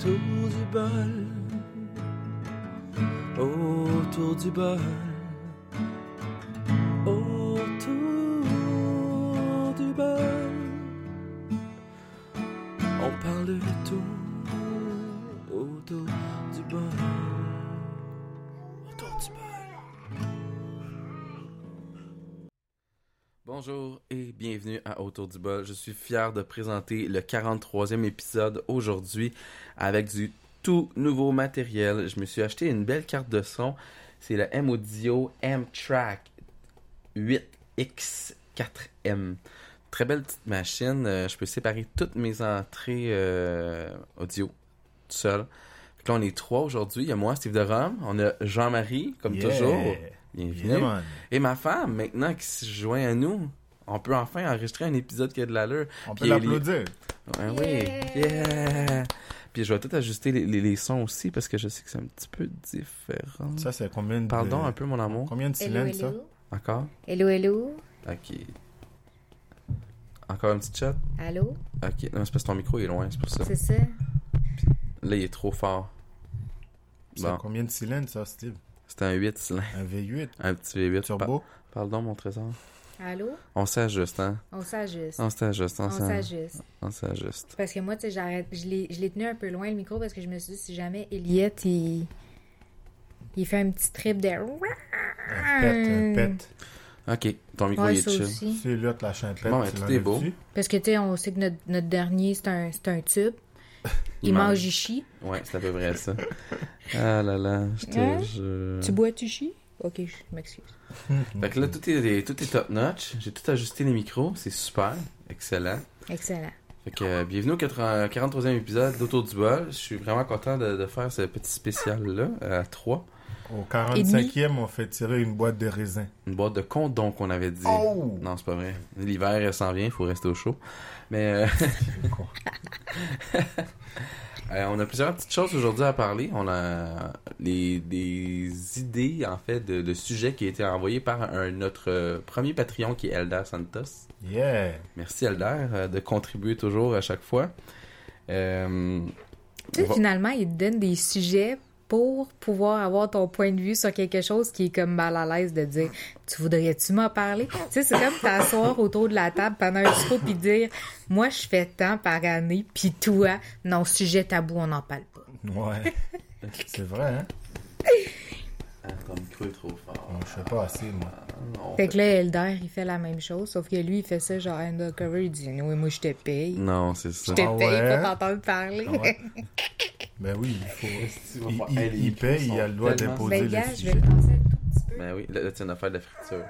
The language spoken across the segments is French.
Autour du bol. Autour du bol. Autour du bol. On parle de tout. Autour du bol. Autour du bol. Bonjour bienvenue à Autour du bol. Je suis fier de présenter le 43e épisode aujourd'hui avec du tout nouveau matériel. Je me suis acheté une belle carte de son. C'est le M-Audio M-Track 8X4M. Très belle petite machine. Euh, je peux séparer toutes mes entrées euh, audio tout seul. Que là, on est trois aujourd'hui. Il y a moi, Steve de Rome. On a Jean-Marie, comme Yeah. toujours. Bienvenue. Yeah. Et ma femme, maintenant qui se joint à nous, on peut enfin enregistrer un épisode qui a de l'allure. On Puis peut l'applaudir. Ouais, oui. Yeah! Puis je vais tout ajuster les, les- les sons aussi parce que je sais que c'est un petit peu différent. Ça, c'est combien de... Pardon un peu, mon amour? Combien de cylindres, ça? Encore? Hello, hello. Ok. Encore un petit chat? Allô? Ok. Non, c'est parce que ton micro est loin, c'est pour ça. C'est ça? Là, il est trop fort. C'est combien de cylindres, ça, Steve? C'est un 8 cylindres. Un V8 Un petit V8. turbo? Pa- Pardon, mon trésor. Allô? On s'ajuste, hein? On s'ajuste. On s'ajuste, on On s'ajuste. On s'ajuste. Parce que moi, tu sais, j'arrête. Je l'ai je l'ai tenu un peu loin le micro parce que je me suis dit, si jamais Elliot, il. Il fait un petit trip de. Un pet, un pet. Ok, ton micro Ouais, il est ça chill. C'est là la champette. Bon, ben, tout est beau. dessus. Parce que, tu sais, on sait que notre, notre dernier, c'est un, c'est un tube. Il, mange, il chie. Ouais, c'est à peu près ça. Ah là là, je te Hein? jure. Tu bois, tu chies? Ok, je m'excuse. Fait que là, tout est, tout est top notch. J'ai tout ajusté les micros. C'est super. Excellent. Excellent. Fait que euh, bienvenue au 80 43e épisode d'Autour du bol. Je suis vraiment content de, de faire ce petit spécial-là à 3. Au 45e, on fait tirer une boîte de raisin. Une boîte de condom qu'on avait dit. Oh! Non, c'est pas vrai. L'hiver il s'en vient, il faut rester au chaud. Mais euh, euh, on a plusieurs petites choses aujourd'hui à parler. On a les, des idées, en fait, de, de sujets qui ont été envoyés par un, notre euh, premier Patreon qui est Eldar Santos. Yeah! Merci Eldar euh, de contribuer toujours à chaque fois. Euh, Tu sais, va- finalement, il te donne des sujets pour pouvoir avoir ton point de vue sur quelque chose qui est comme mal à l'aise de dire Tu voudrais-tu m'en parler? Tu sais, c'est comme t'asseoir autour de la table pendant un souper puis dire Moi, je fais tant par année, puis toi, non, sujet tabou, on n'en parle pas. Ouais. c'est vrai, hein? Micro est trop fort. Je sais pas assez, moi. Non, Fait que là, Elder, il fait la même chose, sauf que lui, il fait ça genre undercover, il dit Oui, moi, je te paye. Non, c'est ça. Je te Ah paye ouais? pour t'entendre parler. Ah ouais? Ben oui, il faut... Il, Il, il- il paye, il a le droit d'imposer Ben, le gars, je sujet. vais le lancer un tout petit peu. Ben oui, là, tu viens de faire de la friture.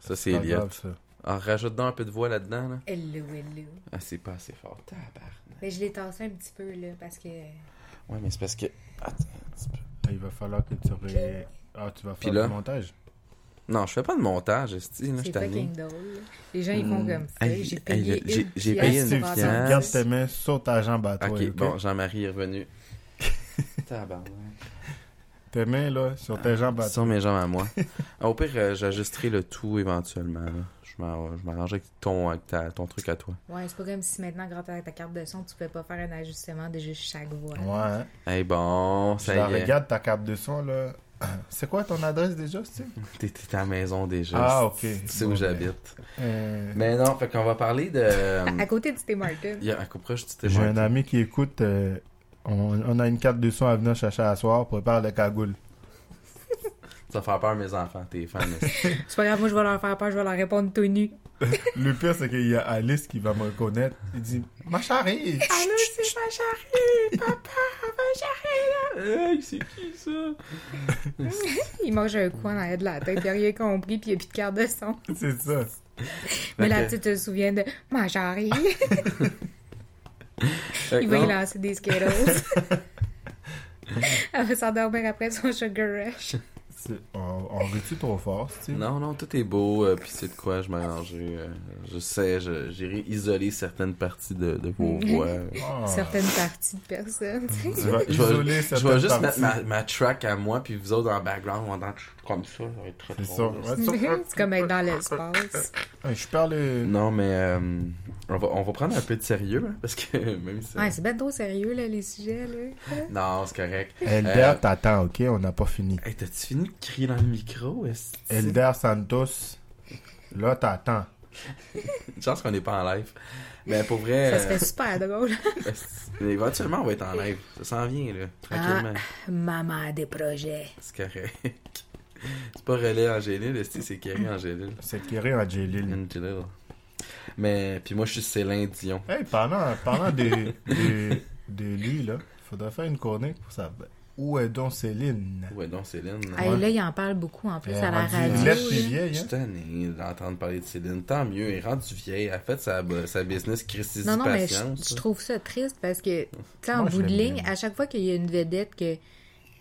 Ça, c'est Pas Elliot. grave, ça. Ah, rajoute donc un peu de voix là-dedans, là. Hello, hello. Ah, c'est pas assez fort. Tabarnak. Mais je l'ai tassé un petit peu, là, parce que. Ouais, mais c'est parce que. Attends un petit peu. Ah, Il va falloir que tu ré... Ah, tu vas faire là? le montage? Non, je fais pas de montage, esti, là, je fucking drôle. Les gens, ils font Hmm. comme ça. J'ai payé une j'ai pièce payé une. Garde tes mains sur ta jambe à toi, Ok, bon, Jean-Marie est revenu. Tabarnak. Tes mains, là, sur tes jambes à Sur toi. mes jambes à moi. Ah, Au pire, euh, j'ajusterai le tout éventuellement. là. Je m'arrange je m'arrange avec ton, avec ta- ton truc à toi. Ouais, c'est pas comme si maintenant, grâce à ta carte de son, tu peux pas faire un ajustement de juste chaque voix. Ouais? Hey, bon, ça la y est. regarde, ta carte de son, là. C'est quoi ton adresse déjà, Steve? T'es à la maison déjà. Ah, ok. Tu sais où Bon, j'habite. Euh, Mais non, fait qu'on va parler de. À côté du T. Martin. Il y a à près, je t'ai J'ai un ami qui écoute. euh, on, on a une carte de son à venir chercher à soir. Prépare le cagoule. Ça va faire peur à mes enfants, t'es fan. C'est pas grave, moi, je vais leur faire peur, je vais leur répondre tout nu. Le pire, c'est qu'il y a Alice qui va me reconnaître. Il dit Ma chérie Allô, c'est ma chérie! Papa, ma chérie! hey, c'est qui ça? Il mange un coin arrière de la tête, il a rien compris, puis il a plus de carte de son. C'est ça. Mais là, tu te souviens de ma chérie. Il va y lancer des Skittles. Elle va s'endormir après son sugar rush. On, on rit-tu trop fort, tu sais? Non, non, tout est beau, euh, puis c'est de quoi je m'arrangerai. euh, je sais, je- j'irai isoler certaines parties de, de vos Mhm. voix. Ah. Certaines parties de personnes. tu sais. Je vais- isoler Je certaines vais juste parties. mettre ma, ma track à moi, puis vous autres en background, en entend comme ça, ça va être très C'est ça. Ouais, ça- c'est comme être dans l'espace. Je parle... Non, mais euh, on, va, on va prendre un peu de sérieux, hein, parce que même si... Ouais, c'est bien trop sérieux, là, les sujets, là. Non, c'est correct. Elder Euh, t'attend, ok? On n'a pas fini. Hey, t'as-tu fini de crier dans le micro? Elder Santos, là, t'attends. Une chance qu'on n'est pas en live. Mais pour vrai, Ça serait super drôle. euh, est- éventuellement, on va être en live. Ça s'en vient, là, tranquillement. Maman a des projets. C'est correct. C'est pas relais Angélil, c'est Kerry Angélil. C'est Kerry Angelil. Angélil. Mais, puis moi, je suis Céline Dion. Hey, parlant, parlant de, de, de lui, là, faudrait faire une chronique pour ça. Où est donc Céline? Ouais, donc Céline? Hey, là, il en parle beaucoup, en plus, Elle à la est radio. laide puis là. Je vieille, suis hein? tanné d'entendre parler de Céline. Tant mieux, elle est rendue vieille. Elle a fait sa, sa business Christy Non, non, mais je, Patience. je trouve ça triste parce que, tu sais, en Moi, je bout de ligne, bien. à chaque fois qu'il y a une vedette que,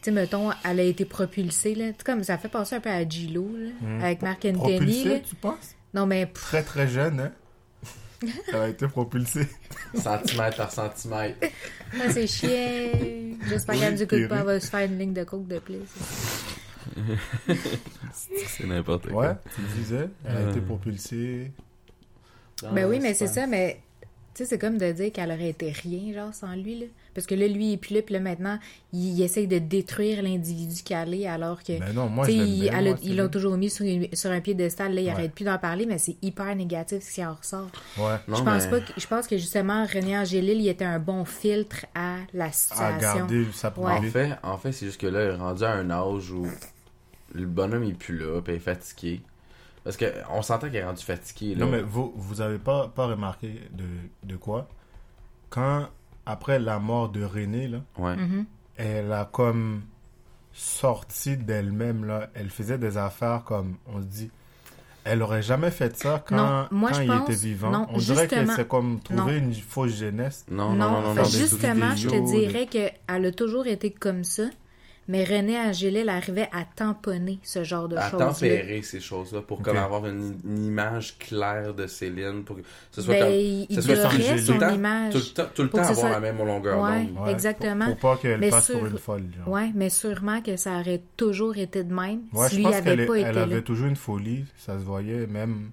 tu sais, mettons, elle a été propulsée, là, tu sais, comme ça fait penser un peu à J-Lo, là, avec Marc Anthony, là. Propulsé, tu penses? Non, mais, pff, Très, très jeune, hein? Elle a été propulsée. Centimètre par centimètre. ah, c'est chiant. J'espère qu'elle du coup Thierry. pas, elle va se faire une ligne de coke de plus. C'est n'importe quoi. Ouais, tu disais, elle a été Euh. propulsée. Ben Ah, oui, mais c'est ça, mais tu sais, c'est comme de dire qu'elle aurait été rien, genre, sans lui, là. Parce que là, lui, il est plus là, puis là, maintenant, il, il essaye de détruire l'individu qu'elle est, alors que. Ben non, moi, tu je il- bien, moi, ils l'ont toujours mis sur, une- sur un piédestal, là, il Ouais. arrête plus d'en parler, mais c'est hyper négatif ce qui en ressort. Ouais. Non, je pense mais- pas que, je pense que justement, René Angélil, il était un bon filtre à la À situation. garder sa En privée. fait, en fait c'est juste que là, il est rendu à un âge où le bonhomme est plus là, puis il est fatigué. Parce que on s'entend qu'il est rendu fatigué. Là. Non, mais vous, vous avez pas, pas remarqué de, de quoi? Quand, après la mort de René, là, Ouais. Mhm. elle a comme sorti d'elle-même, là. Elle faisait des affaires comme, on se dit, elle aurait jamais fait ça quand, Non, moi, quand je il pense- était vivant. non, on dirait qu'elle s'est comme trouvé une fausse jeunesse. Non, Non, non, non, non. des justement, je te dirais qu'elle a toujours été comme ça, mais René Angélil arrivait à tamponner ce genre de à choses-là. tempérer ces choses-là pour comme avoir une, une image claire de Céline pour que ce soit Ben, comme il ce soit son tout le temps, image. tout le temps, tout le Pour temps avoir soit- la même longueur Ouais. d'onde. Ouais, Exactement. Pour, pour pas qu'elle Mais passe sur- pour une folle. genre. Ouais, mais sûrement que ça aurait toujours été de même Ouais, si je lui pense avait pas été elle là. avait toujours une folie. Ça se voyait même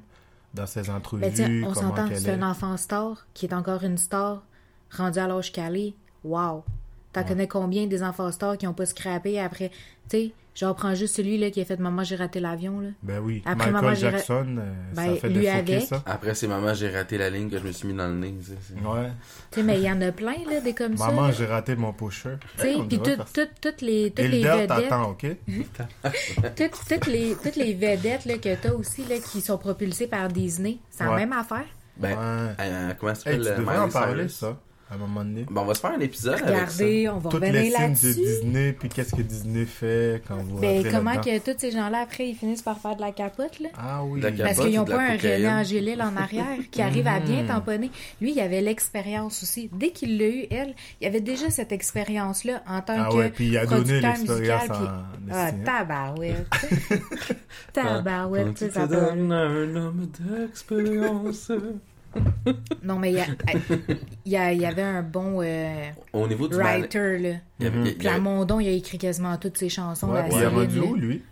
dans ses entrevues. Ben, tiens, on comment s'entend, c'est est. un enfant star qui est encore une star rendue à l'âge est. Wow! T'en connais combien des enfants stars qui ont pas scrappé après? Tu sais, genre, prends juste celui là qui a fait Maman, j'ai raté l'avion, là. Ben oui. Après, Michael maman, j'ai ra- Jackson, euh, Ben, ça fait lui défoquer avec. ça. Après, c'est maman, j'ai raté la ligne que je me suis mis dans le nez. tu sais, c'est- Ouais. Tu sais, mais il y en a plein, là, des comme Maman, ça. j'ai raté mon pusher. Tu sais, Hey, puis toutes les, toutes les vedettes, ok? toutes, toutes les, toutes les vedettes là, que t'as aussi, là, qui sont propulsées par Disney, c'est la Ouais. même affaire? Ben, Ouais. euh, comment ça Hey, s'appelle tu euh, devrais en parler, ça, à un moment donné. Ben, on va se faire un épisode avec ça. Regardez, on va Toutes les films de. Disney, puis qu'est-ce que Disney fait quand vous Ben, comment que tous ces gens-là, après, ils finissent par faire de la capote, là? Ah oui. La Parce capote qu'ils n'ont pas un cocaïne? René Angélil en arrière qui arrive à bien Mhm. tamponner. Lui, il avait l'expérience aussi. Dès qu'il l'a eu, elle, il avait déjà cette expérience-là en tant Ah que ouais, puis il a donné producteur l'expérience musical. puis- en Ah, tabarouette. tabarouette, ça aller. un homme d'expérience. Non, mais il y, a- il y, y avait un bon euh, Au niveau du mal... writer, là. il y avait- il y avait- Plamondon, il a écrit quasiment toutes ses chansons. Ouais, il est rendu où, lui?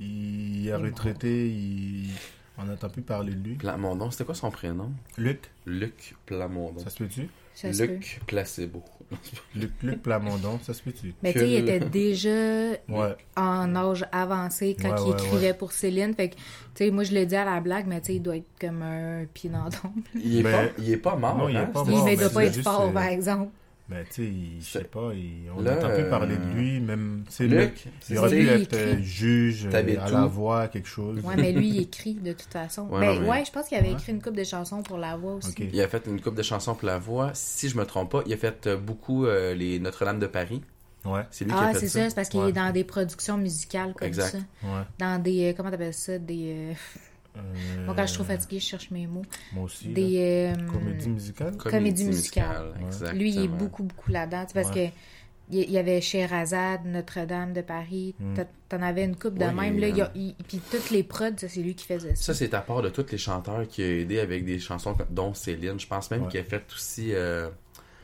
Il a retraité, il... on n'entend plus parler de lui. Plamondon, c'était quoi son prénom? Luc, Luc Plamondon. ça se peut-tu? Ça. Luc Placebo. Luc, Luc Plamondon, ça se peut-tu? Mais tu sais, il était déjà Ouais. en âge avancé quand Ouais, il ouais, écrivait pour Céline. Fait que, tu sais, moi, je le dis à la blague, mais tu sais, il doit être comme un pied dans. Il est, pas, il est pas mort. non, il est hein? pas mort. il mais doit pas être fort, euh, par exemple. Mais tu sais, il- je sais pas, il- on Là, n'entend plus euh, parler de lui, même, tu sais, il aurait pu Lui, il être euh, écrit. juge euh, à la voix, quelque chose. Ouais, mais lui, il écrit de toute façon. Ouais, ben, non, mais- ouais, je pense qu'il avait Ouais. écrit une couple de chansons pour la voix aussi. Il a fait une coupe de chansons pour la voix. Si je me trompe pas, il a fait euh, beaucoup euh, les Notre-Dame de Paris. Ouais, C'est lui qui Ah, a fait c'est ça. ça, c'est parce qu'il Ouais. est dans des productions musicales comme Exact. ça. ouais. Dans des. euh, comment t'appelles ça Des. Euh, Euh, Moi, quand je suis trop fatiguée, je cherche mes mots. Moi aussi. Des. euh, Comédie musicale? Comédie musicale. Lui, il est beaucoup, beaucoup là-dedans. tu sais, Parce Ouais. que, Il y avait Sherazade, Notre-Dame de Paris. Hmm. T'en avais une coupe de Ouais, même. Là, a- il y a- il- puis toutes les prods, ça, c'est lui qui faisait ça. Ça, c'est à part de tous les chanteurs qui a aidé avec des chansons comme- dont Céline. Je pense même Ouais. qu'il a fait aussi. euh,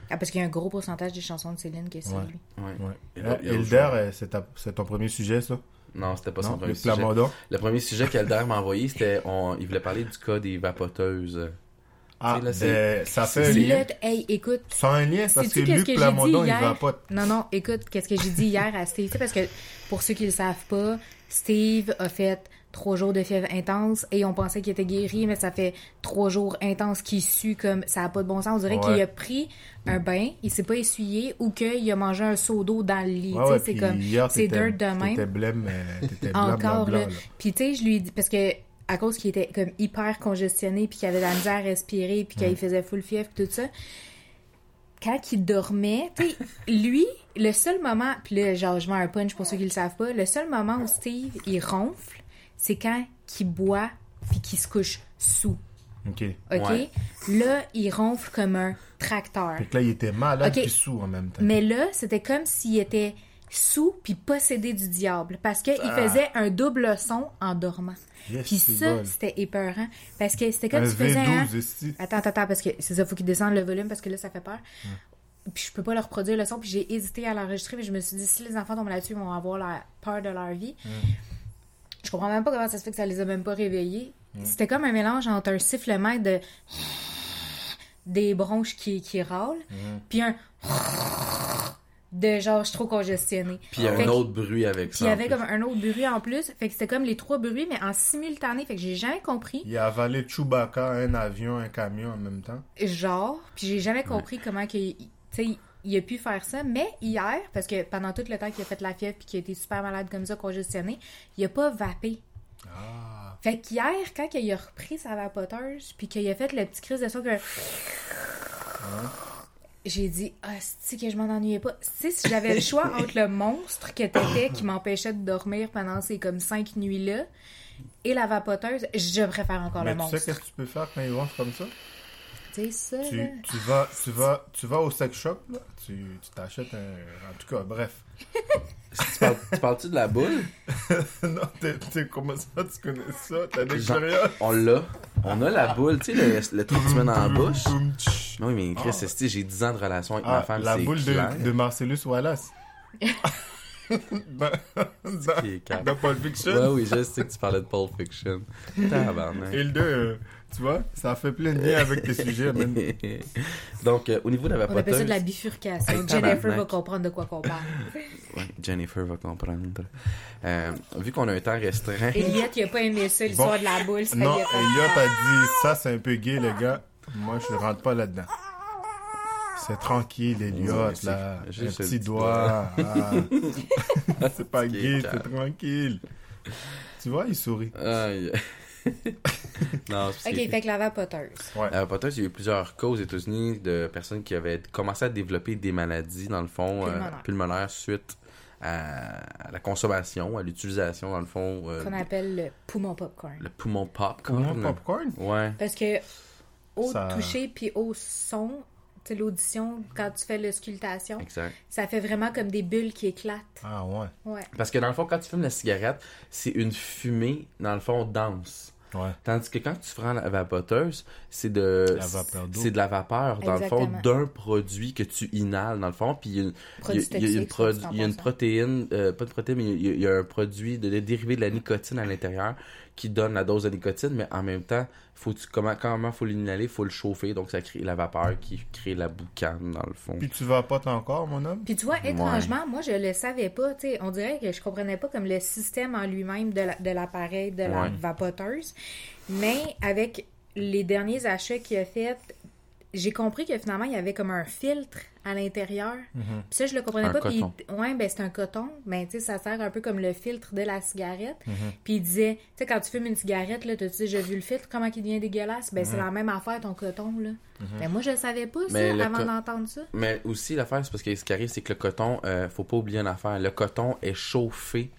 Ah, parce qu'il y a un gros pourcentage des chansons de Céline que c'est Ouais. lui. ouais. Ouais. Et là, Hilder, c'est ton premier sujet, ça? Non, c'était pas son Non, premier le sujet. Plamondon? Le premier sujet qu'Elder m'a envoyé, c'était. on- Il voulait parler du cas des vapoteuses. Ah, là, c'est- ben, ça fait un lien. Hey, écoute, Ça a un lien, parce que Luc que j'ai Plamondon, dit il hier? va pas... Non, non, écoute, qu'est-ce que j'ai dit hier à Steve? Tu sais, parce que pour ceux qui le savent pas, Steve a fait trois jours de fièvre intense et on pensait qu'il était guéri, mais ça fait trois jours intenses qu'il sue comme ça a pas de bon sens. On dirait Ouais. qu'il a pris un bain, il s'est pas essuyé ou qu'il a mangé un seau d'eau dans le lit. Ouais, ouais, c'est comme, c'est dirt de même. T'étais blême, euh, t'étais Encore, blanc, là. Puis tu sais, je lui dis, parce que à cause qu'il était comme hyper congestionné, puis qu'il avait de la misère à respirer, puis qu'il faisait full fièvre, tout ça, quand il dormait, tu lui, le seul moment, puis là, genre, je mets un punch pour ceux qui le savent pas, le seul moment où Steve, il ronfle, c'est quand il boit, puis qu'il se couche sous. OK. OK? Ouais. Là, il ronfle comme un tracteur. Fait que là, il était malade Ok. puis sous en même temps. Mais là, c'était comme s'il était sous puis possédé du diable parce qu'il Ah. faisait un double son en dormant. Yes, Puis ça, bon. c'était épeurant parce que c'était comme Un si tu faisais un... V12, ici. Attends, attends, attends, parce que c'est ça, faut qu'il descende le volume parce que là, ça fait peur. Puis je peux pas leur reproduire le son, puis j'ai hésité à l'enregistrer, mais je me suis dit, si les enfants tombent là-dessus, ils vont avoir la peur de leur vie. Je comprends même pas comment ça se fait que ça les a même pas réveillés. C'était comme un mélange entre un sifflement de des bronches qui, qui râlent, puis un de genre, je suis trop congestionnée. Puis il y a un autre bruit avec puis ça. il y avait plus. comme un autre bruit en plus. Fait que c'était comme les trois bruits, mais en simultané. Fait que j'ai jamais compris. Il a avalé Chewbacca, un avion, un camion en même temps. genre, puis j'ai jamais compris comment que, tu sais, il a pu faire ça, mais hier, parce que pendant tout le temps qu'il a fait la fièvre puis qu'il a été super malade comme ça, congestionné, il a pas vapé. Ah. Fait qu'hier, quand il a repris sa vapoteuse, puis qu'il a fait le petit crise de son que... J'ai dit, ah, c'est que je m'en ennuyais pas. Tu si j'avais le choix entre le monstre que t'étais qui m'empêchait de dormir pendant ces comme cinq nuits-là et la vapoteuse, je préfère encore Mais le tu monstre. sais qu'est-ce que tu peux faire quand ils ronflent comme ça? Tu sais, ça, là. Tu, tu vas, tu, vas, tu vas au sex shop, là. Tu tu t'achètes un... En tout cas, bref. Tu parles- tu parles-tu de la boule? non, t'es, comment ça, tu connais ça? T'as l'expérience? On l'a. On a la boule, tu sais, le, le truc que tu mets dans la bouche. Oui, mais Chris, c'est- j'ai 10 ans de relation avec ma Ah, femme, la boule de, de Marcellus Wallace. dans, dans, dans Pulp Fiction. Ouais, oui, je sais que tu parlais de Pulp Fiction. Tabarnak. Et le 2, tu vois, ça fait plein de liens avec tes sujets. man. Donc, euh, au niveau de la On appelle ça vapoteuse... de la bifurcation. Hey, Jennifer va comprendre de quoi qu'on parle. Ouais, Jennifer va comprendre. Euh, vu qu'on a un temps restreint... Elliot, il a pas aimé ça, l'histoire Bon. de la boule. Ça Non, a a dit ça, c'est un peu gay, les gars. Moi, je rentre pas là-dedans. C'est tranquille, Elliot, c'est- là. Un juste le petit petit doigt. ah. c'est pas gay, c'est tranquille. Tu vois, il sourit. Aïe. Non, c'est Ok, fait que la vapoteuse. Ouais. La vapoteuse, il y a eu plusieurs cas aux États-Unis de personnes qui avaient commencé à développer des maladies, dans le fond, euh, Pulmonaires. suite à, la consommation, à l'utilisation, dans le fond, euh, Qu'on appelle le poumon popcorn. le poumon popcorn. Comment popcorn? Ouais. Parce que au Ça- toucher puis au son, tu sais, l'audition, quand tu fais l'auscultation, Exact. ça fait vraiment comme des bulles qui éclatent. Ah ouais. Ouais. Parce que dans le fond, quand tu fumes la cigarette, c'est une fumée, dans le fond, dense. Ouais. Tandis que quand tu prends la vapoteuse, c'est de La vapeur d'eau. c'est de la vapeur dans le fond d'un produit que tu inhales dans le fond puis il y a une, Produit il y a- il y a une, toxique, soit pro- dit en il y a une passant. protéine euh, pas de protéine mais il y a, il y a un produit de, de dérivé de la nicotine à l'intérieur qui donne la dose de nicotine mais en même temps faut tu comment comment faut l'inhaler faut le chauffer donc ça crée la vapeur qui crée la boucane dans le fond Puis tu vapotes encore, mon homme? Puis tu vois, étrangement, moi, je le savais pas. tu sais, on dirait que je comprenais pas comme le système en lui-même de la- de l'appareil de, la Ouais. vapoteuse. Mais avec les derniers achats qu'il a fait, j'ai compris que finalement, il y avait comme un filtre à l'intérieur. Puis ça, je le comprenais Un pas. Puis, coton. ouais, ben c'est un coton. Ben, tu sais, ça sert un peu comme le filtre de la cigarette. Mhm. Puis il disait, tu sais, quand tu fumes une cigarette, là, t'as-tu déjà vu le filtre, comment il devient dégueulasse? Ben, Mhm. c'est la même affaire, ton coton, là. Ben, moi, je savais pas ça Mais le avant co- d'entendre ça. mais aussi l'affaire c'est parce que ce qui arrive c'est que le coton euh, faut pas oublier une affaire le coton est chauffé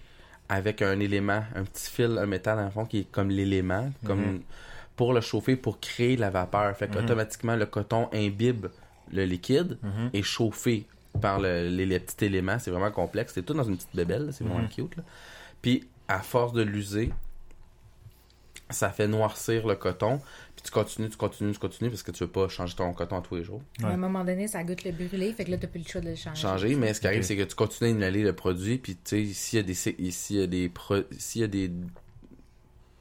avec un élément un petit fil un métal dans le fond qui est comme l'élément comme pour le chauffer pour créer la vapeur fait qu'automatiquement le coton imbibe le liquide et chauffé par le- les, les petits éléments. C'est vraiment complexe. C'est tout dans une petite bébelle. là. C'est vraiment Mhm. cute. là. Puis, à force de l'user, ça fait noircir le coton. Puis tu continues, tu continues, tu continues parce que tu veux pas changer ton coton tous les jours. À un moment donné, ça goûte le brûlé, fait que là, t'as plus le choix de le changer. changer, mais ce qui arrive, c'est que tu continues à inhaler le produit, puis tu sais, s'il y a des, s'il y a des, pro- s'il y a des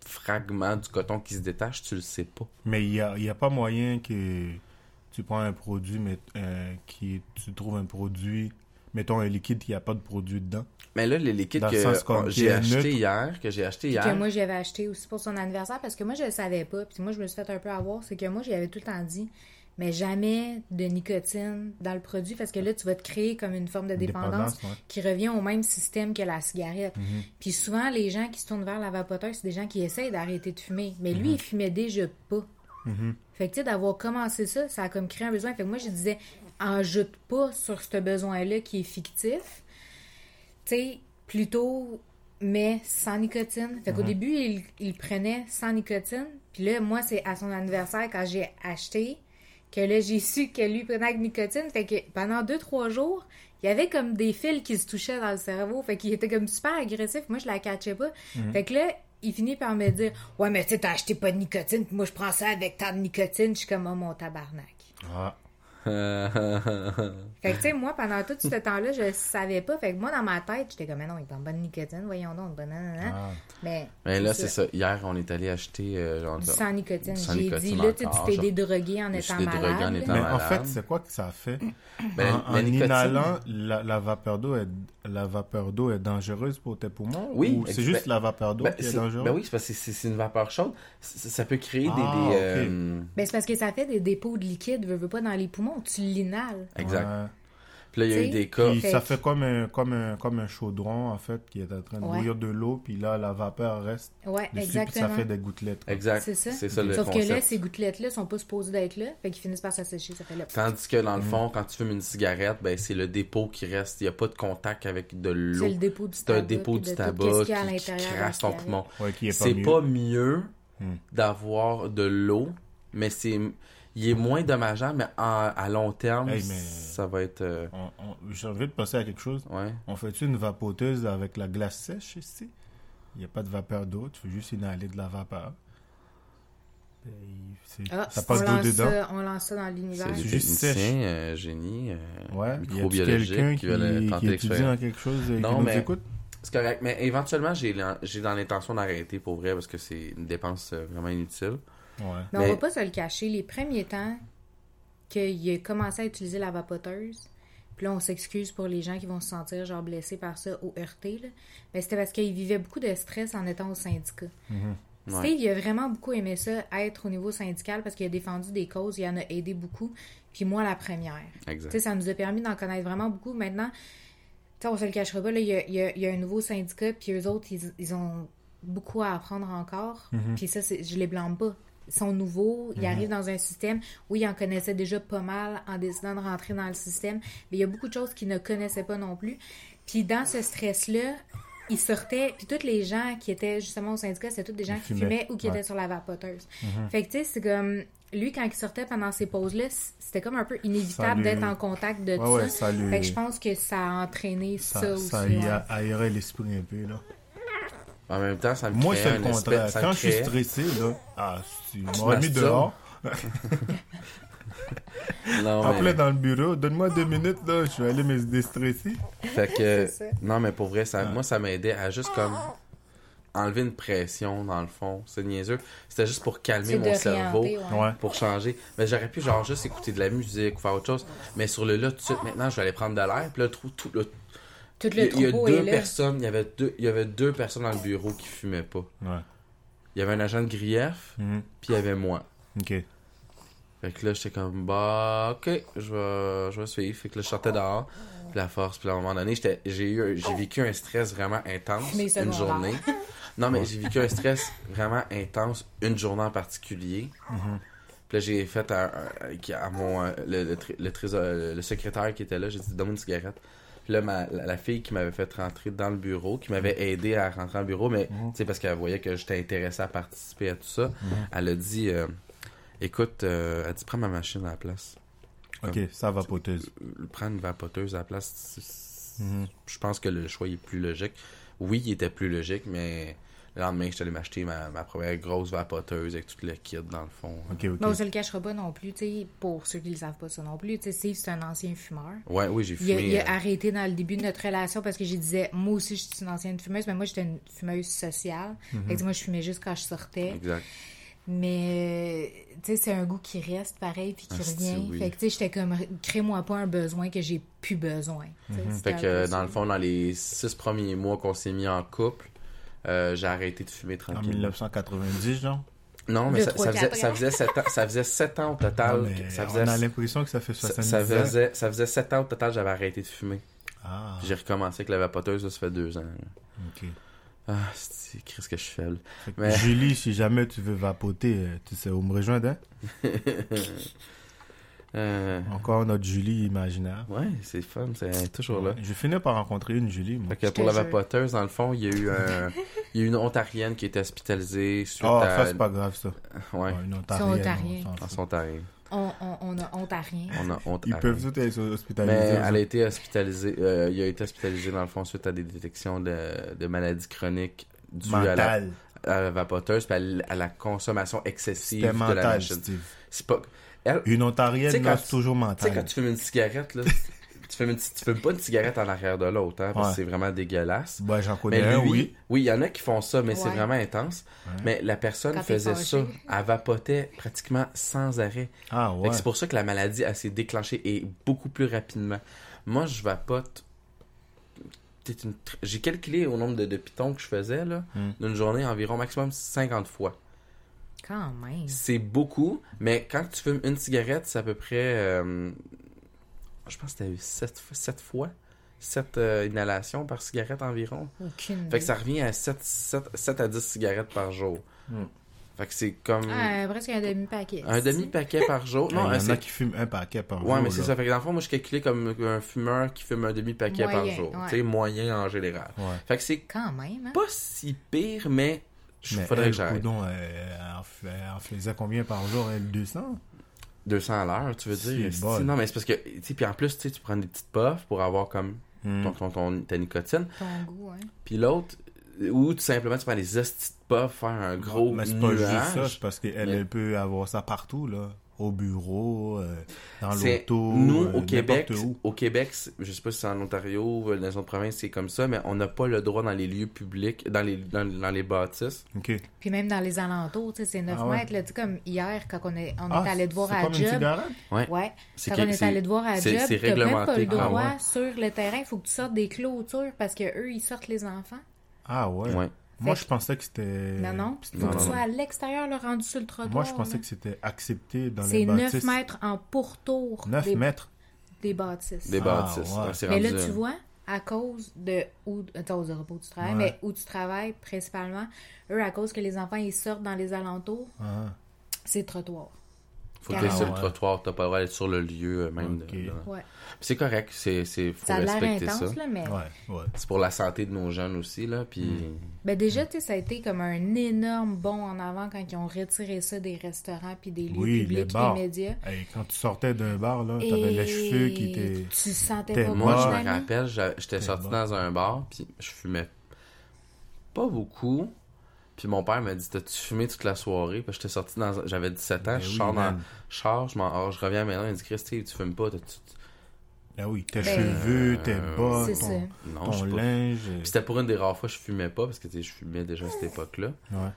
fragments du coton qui se détachent, tu le sais pas. Mais il n'y a, il y a pas moyen que tu prends un produit, mais euh, qui, tu trouves un produit, mettons un liquide qui a pas de produit dedans. Mais là, les liquides Dans le que on- qui j'ai acheté neutre. hier, que j'ai acheté hier, que moi, j'avais acheté aussi pour son anniversaire parce que moi, je le savais pas. Puis moi, je me suis fait un peu avoir. C'est que moi, j'y avais tout le temps dit, mais jamais de nicotine dans le produit parce que là, tu vas te créer comme une forme de dépendance, Dépendance, ouais. qui revient au même système que la cigarette. Mhm. Puis souvent, les gens qui se tournent vers la vapoteuse, c'est des gens qui essayent d'arrêter de fumer. Mais lui, il fumait déjà pas. Mhm. Fait que, tu sais, d'avoir commencé ça, ça a comme créé un besoin. Fait que moi, je disais, ajoute pas sur ce besoin-là qui est fictif. Tu sais, plutôt, mais sans nicotine. Fait qu'au début, il, il prenait sans nicotine. Puis là, moi, c'est à son anniversaire, quand j'ai acheté, que là, j'ai su que lui prenait avec nicotine. Fait que pendant deux, trois jours, il y avait comme des fils qui se touchaient dans le cerveau. Fait qu'il était comme super agressif. Moi, je la catchais pas. Fait que là, il finit par me dire Ouais, mais tu sais, t'as acheté pas de nicotine, puis moi, je prends ça avec tant de nicotine. Je suis comme, oh, mon tabarnak. Ah. Fait que, tu sais, moi, pendant tout ce temps-là, je savais pas. Fait que moi, dans ma tête, j'étais comme, mais non, il prend pas de nicotine, voyons donc, nanana. Ah. Mais, mais là, c'est ça. Hier, on est allé acheter, euh, genre, Du sans nicotine. J'ai dit, là, tu sais, encore, tu t'es dédrogué en étant dédrogué en malade. étant Mais là. en malade. fait, c'est quoi que ça fait? Ben, En, en inhalant, la, la vapeur d'eau est, la vapeur d'eau est dangereuse pour tes poumons Oui, ou c'est juste ben- la vapeur d'eau Ben, qui est c'est- dangereuse? ben oui, c'est parce que c'est c'est une vapeur chaude. Ça peut créer des. Ah, des, ok. euh, Ben, c'est parce que ça fait des dépôts de liquide, veux, veux pas, dans les poumons. Tu l'inhales. exact. Ouais. Puis là, il y a eu des cas. Puis Fait ça fait comme un, comme, un, comme un chaudron, en fait, qui est en train de Ouais. bouillir de l'eau, puis là, la vapeur reste Ouais, dessus, puis exactement. ça fait des gouttelettes. quoi. Exact. C'est ça. C'est ça le Sauf que là, ces gouttelettes-là sont pas supposées d'être là. Fait qu'ils finissent par s'assécher. Ça fait là. Tandis que Mm. dans le fond, quand tu fumes une cigarette, ben c'est le dépôt qui reste. Il n'y a pas de contact avec de l'eau. C'est le dépôt du C'est tabac. un dépôt puis du tabac qui, qui crasse ton poumon. Ouais, qui est pas C'est mieux. pas mieux Hmm. d'avoir de l'eau, mais c'est il est moins dommageable, mais en- à long terme, Hey, ça va être euh, J'ai envie de passer à quelque chose. ouais. On fait-tu une vapoteuse avec la glace sèche ici? Il n'y a pas de vapeur d'eau, tu fais juste inhaler de la vapeur. C'est- Ah, ça on, passe d'eau lance dedans. ça, on lance ça dans l'univers. C'est juste techniciens, euh, génies, euh, Ouais, y a microbiologiques quelqu'un qui qui, veulent qui tenter étudie dans quelque chose et Non, qui nous mais- écoute? C'est correct, mais éventuellement, j'ai dans l'intention d'arrêter pour vrai parce que c'est une dépense euh, vraiment inutile. Ouais. Mais, Mais- on va pas se le cacher. Les premiers temps qu'il a commencé à utiliser la vapoteuse, puis là, on s'excuse pour les gens qui vont se sentir genre blessés par ça ou heurtés, là. Mais c'était parce qu'il vivait beaucoup de stress en étant au syndicat. Mhm. Ouais. Steve, il a vraiment beaucoup aimé ça, être au niveau syndical, parce qu'il a défendu des causes, il en a aidé beaucoup. Puis moi, la première. Tu Exact. sais, ça nous a permis d'en connaître vraiment beaucoup. Maintenant, on se le cachera pas, là, il y a, il y a- il y a un nouveau syndicat, puis eux autres, ils, ils ont beaucoup à apprendre encore. Puis ça, c'est- je les blâme pas. Ils sont nouveaux, ils arrivent dans un système où ils en connaissaient déjà pas mal en décidant de rentrer dans le système. Mais il y a beaucoup de choses qu'ils ne connaissaient pas non plus. Puis dans ce stress-là, ils sortaient, puis tous les gens qui étaient justement au syndicat, c'était tous des gens qui fumaient. fumaient ou qui Ouais. étaient sur la vapoteuse. Fait que tu sais, c'est comme lui quand il sortait pendant ces pauses-là, c'était comme un peu inévitable d'être en contact de Ouais, tout ouais, ça. ça lui- Fait que je pense que ça a entraîné ça, Ça, aussi. ça a aéré l'esprit un peu, là. En même temps, ça me Moi, c'est le un contraire. Quand je suis stressé, là, ah, tu m'aurais mis dehors. Non, mais- Appelez dans le bureau, donne-moi deux minutes, là, je vais aller me déstresser. Fait que, non, mais pour vrai, ça, moi, ça m'aidait à juste comme enlever une pression, dans le fond. C'est niaiseux. C'était juste pour calmer mon cerveau, réorienter, ouais. Ouais. pour changer. Mais j'aurais pu, genre, juste écouter de la musique ou faire autre chose. Mais sur le là, tout de suite, maintenant, je vais aller prendre de l'air. Puis là, tout, tout, le- Tout il y a- le il y a troupeau deux personnes, il y avait deux, il y avait deux personnes dans le bureau qui fumaient pas. Ouais. Il y avait un agent de grief, Mhm. puis il y avait moi. Ok. Fait que là, j'étais comme, bah, ok, je vais, je vais suivre. Fait que là, je sortais dehors, puis la force, puis à un moment donné, j'étais- j'ai eu, j'ai vécu un stress vraiment intense Mais une journée. Non, mais j'ai vécu un stress vraiment intense une journée en particulier. Puis là, j'ai fait à, à- à mon, euh, le, le, le secrétaire qui était là, j'ai dit, donne-moi une cigarette. Puis là, ma- la, la fille qui m'avait fait rentrer dans le bureau, qui m'avait aidé à rentrer dans le bureau, mais, tu sais, parce qu'elle voyait que j'étais intéressé à participer à tout ça, elle a dit, euh, écoute, euh, elle dit, prends ma machine à la place. Ok, ça vapoteuse. Euh, Prendre une vapoteuse à la place, Mhm. je pense que le choix est plus logique. Oui, il était plus logique, mais le lendemain, je suis allé m'acheter ma, ma première grosse vapoteuse avec tout le kit dans le fond. Ok, ok. Mais on se le cachera pas non plus, tu sais, pour ceux qui ne savent pas ça non plus. Tu sais, Steve, c'est un ancien fumeur. Ouais, oui, j'ai Il a, fumé. il a euh, arrêté dans le début de notre relation parce que j'ai disais, moi aussi, je suis une ancienne fumeuse, mais moi, j'étais une fumeuse sociale. Que moi, je fumais juste quand je sortais. Exact. Mais, tu sais, c'est un goût qui reste pareil puis qui Ah, c'est- revient. oui. Fait que, tu sais, j'étais comme, crée-moi pas un besoin que j'ai plus besoin. Fait un que dans le fond, dans les six premiers mois qu'on s'est mis en couple, euh, j'ai arrêté de fumer En tranquillement. 1990, genre? Non, mais ça, ça faisait, ça ans. faisait sept ans, ça faisait sept ans au total. Non, ça on a l'impression que ça fait ça, 70 ça ans. faisait, ça faisait sept ans au total, j'avais arrêté de fumer. Ah, J'ai recommencé avec la vapoteuse, là, ça fait deux ans. ok. Ah, c'est Christ que je suis faible. Mais- Julie, si jamais tu veux vapoter, euh, tu sais où me rejoindre, hein? Euh, Encore notre Julie imaginaire. ouais, c'est fun, c'est toujours là. Je finis par rencontrer une Julie, moi. Fait que Je pour la vapoteuse, dans le fond, il y a eu un, il y a eu une Ontarienne qui était hospitalisée suite Oh, à... ça, c'est pas grave, ça. Ouais, une C'est ontarienne, ontarien. son tarif. On, on, on a honte à rien. On a honte Ils à peuvent tous être hospitalisés. Mais elle a été hospitalisée, euh, il a été hospitalisé dans le fond suite à des détections de, de maladies chroniques dues à la, Mental. à la vapoteuse puis à, la consommation excessive de la mental, machine. Steve. C'est pas... Elle, Une Tu sais, ontarienne, c'est toujours tu sais, quand mental. tu fumes une cigarette, là, tu, fumes une, tu fumes pas une cigarette en arrière de l'autre, hein, parce Ouais. que c'est vraiment dégueulasse. Bah, j'en connais Mais un, lui, oui. oui, il y en a qui font ça, mais c'est vraiment intense. Mais la personne Quand faisait ça, elle vapotait pratiquement sans arrêt. Ah, ouais. C'est pour ça que la maladie, elle s'est déclenchée et beaucoup plus rapidement. Moi, je vapote. une J'ai calculé au nombre de, de pitons que je faisais, là, Hmm. d'une journée, environ maximum 50 fois. Quand même. C'est beaucoup, mais quand tu fumes une cigarette, c'est à peu près. euh, je pense que c'était 7, fois. 7 inhalations par cigarette environ. Aucune. Fait que ça revient à 7, 7, à 10 cigarettes par jour. Hmm. Fait que c'est comme Ah, presque un demi-paquet. un demi-paquet par jour. Il Non, y euh, en c'est- a qui fument un paquet par jour. Ouais, mais c'est ça. Fait que dans le fond, moi, je calculais comme un fumeur qui fume un demi-paquet par jour. ouais. Tu sais, moyen en général. Ouais. Fait que c'est Quand même, hein? pas si pire, mais il Mais faudrait elle, que j'arrête. coudonc, elle, elle en fait- elle en faisait combien par jour, elle? 200 200 à l'heure, tu veux C'est dire? bon. Non, mais c'est parce que, tu sais, puis en plus, tu sais, tu prends des petites puffs pour avoir comme Hmm. ton, ton, ton- ta nicotine. Ton goût, hein? Puis l'autre, ou tout simplement, tu prends des hosties de puffs, faire un gros Mais c'est pas juste ça, c'est parce qu'elle Mais- peut avoir ça partout, là. Au bureau, euh, dans l'auto. nous, euh, au Québec, où. au Québec, je sais pas si c'est en Ontario, dans les autres provinces, c'est comme ça, mais on n'a pas le droit dans les lieux publics, dans les, dans, dans les bâtisses. Puis même dans les alentours, tu sais, c'est 9 Ah ouais. mètres. Là, tu sais, comme hier, quand on est, on Ah, est allé te voir à comme job. Ouais. Ouais. C'est Quand on est allé te voir à c'est- job, c'est t'as même pas réglementé. le Ah droit ouais. sur le terrain. Il faut que tu sortes des clôtures parce que eux, ils sortent les enfants. Ah ouais. Ouais. Moi, je pensais que c'était... Non, non. Il faut non, que tu sois à l'extérieur, le rendu sur le trottoir. Moi, je pensais là. que c'était accepté dans C'est les 9 bâtisses. mètres en pourtour 9 des, mètres? des bâtisses. Des Ah, bâtisses. Ouais, c'est Mais là, tu vois, à cause de où, attends, aux repos où tu travailles, Ouais. mais où tu travailles principalement, eux, à cause que les enfants ils sortent dans les alentours, Ah, c'est trottoir. Faut que sur le trottoir, t'as pas le droit d'être sur le lieu euh, même. De- de- Ouais. C'est correct, c'est, c'est, faut Ça a l'air respecter intense, ça. là, mais ouais, ouais. C'est pour la santé de nos jeunes aussi, là, puis... Hmm. ben déjà, tu sais, ça a été comme un énorme bond en avant quand ils ont retiré ça des restaurants puis des lieux Oui, les publics, bars. les médias. Hey, quand tu sortais d'un bar, là, t'avais Et les cheveux qui étaient... Tu sentais T'es pas. Moi, je me rappelle, j'étais sorti bon. dans un bar, puis je fumais pas beaucoup. Puis mon père m'a dit T'as-tu fumé toute la soirée? Puis j'étais sorti dans. un- J'avais 17 ans, Ben je oui, sors dans. Je sors, je, m'en- alors, je reviens maintenant, il me dit Christy, tu fumes pas, t'as-tu. Ah oui, tes Ben, cheveux, tes euh, bas, c'est ton, ça. Non, ton je suis pas. linge. Puis c'était pour une des rares fois que je fumais pas, parce que je fumais déjà à cette époque-là. Ouais.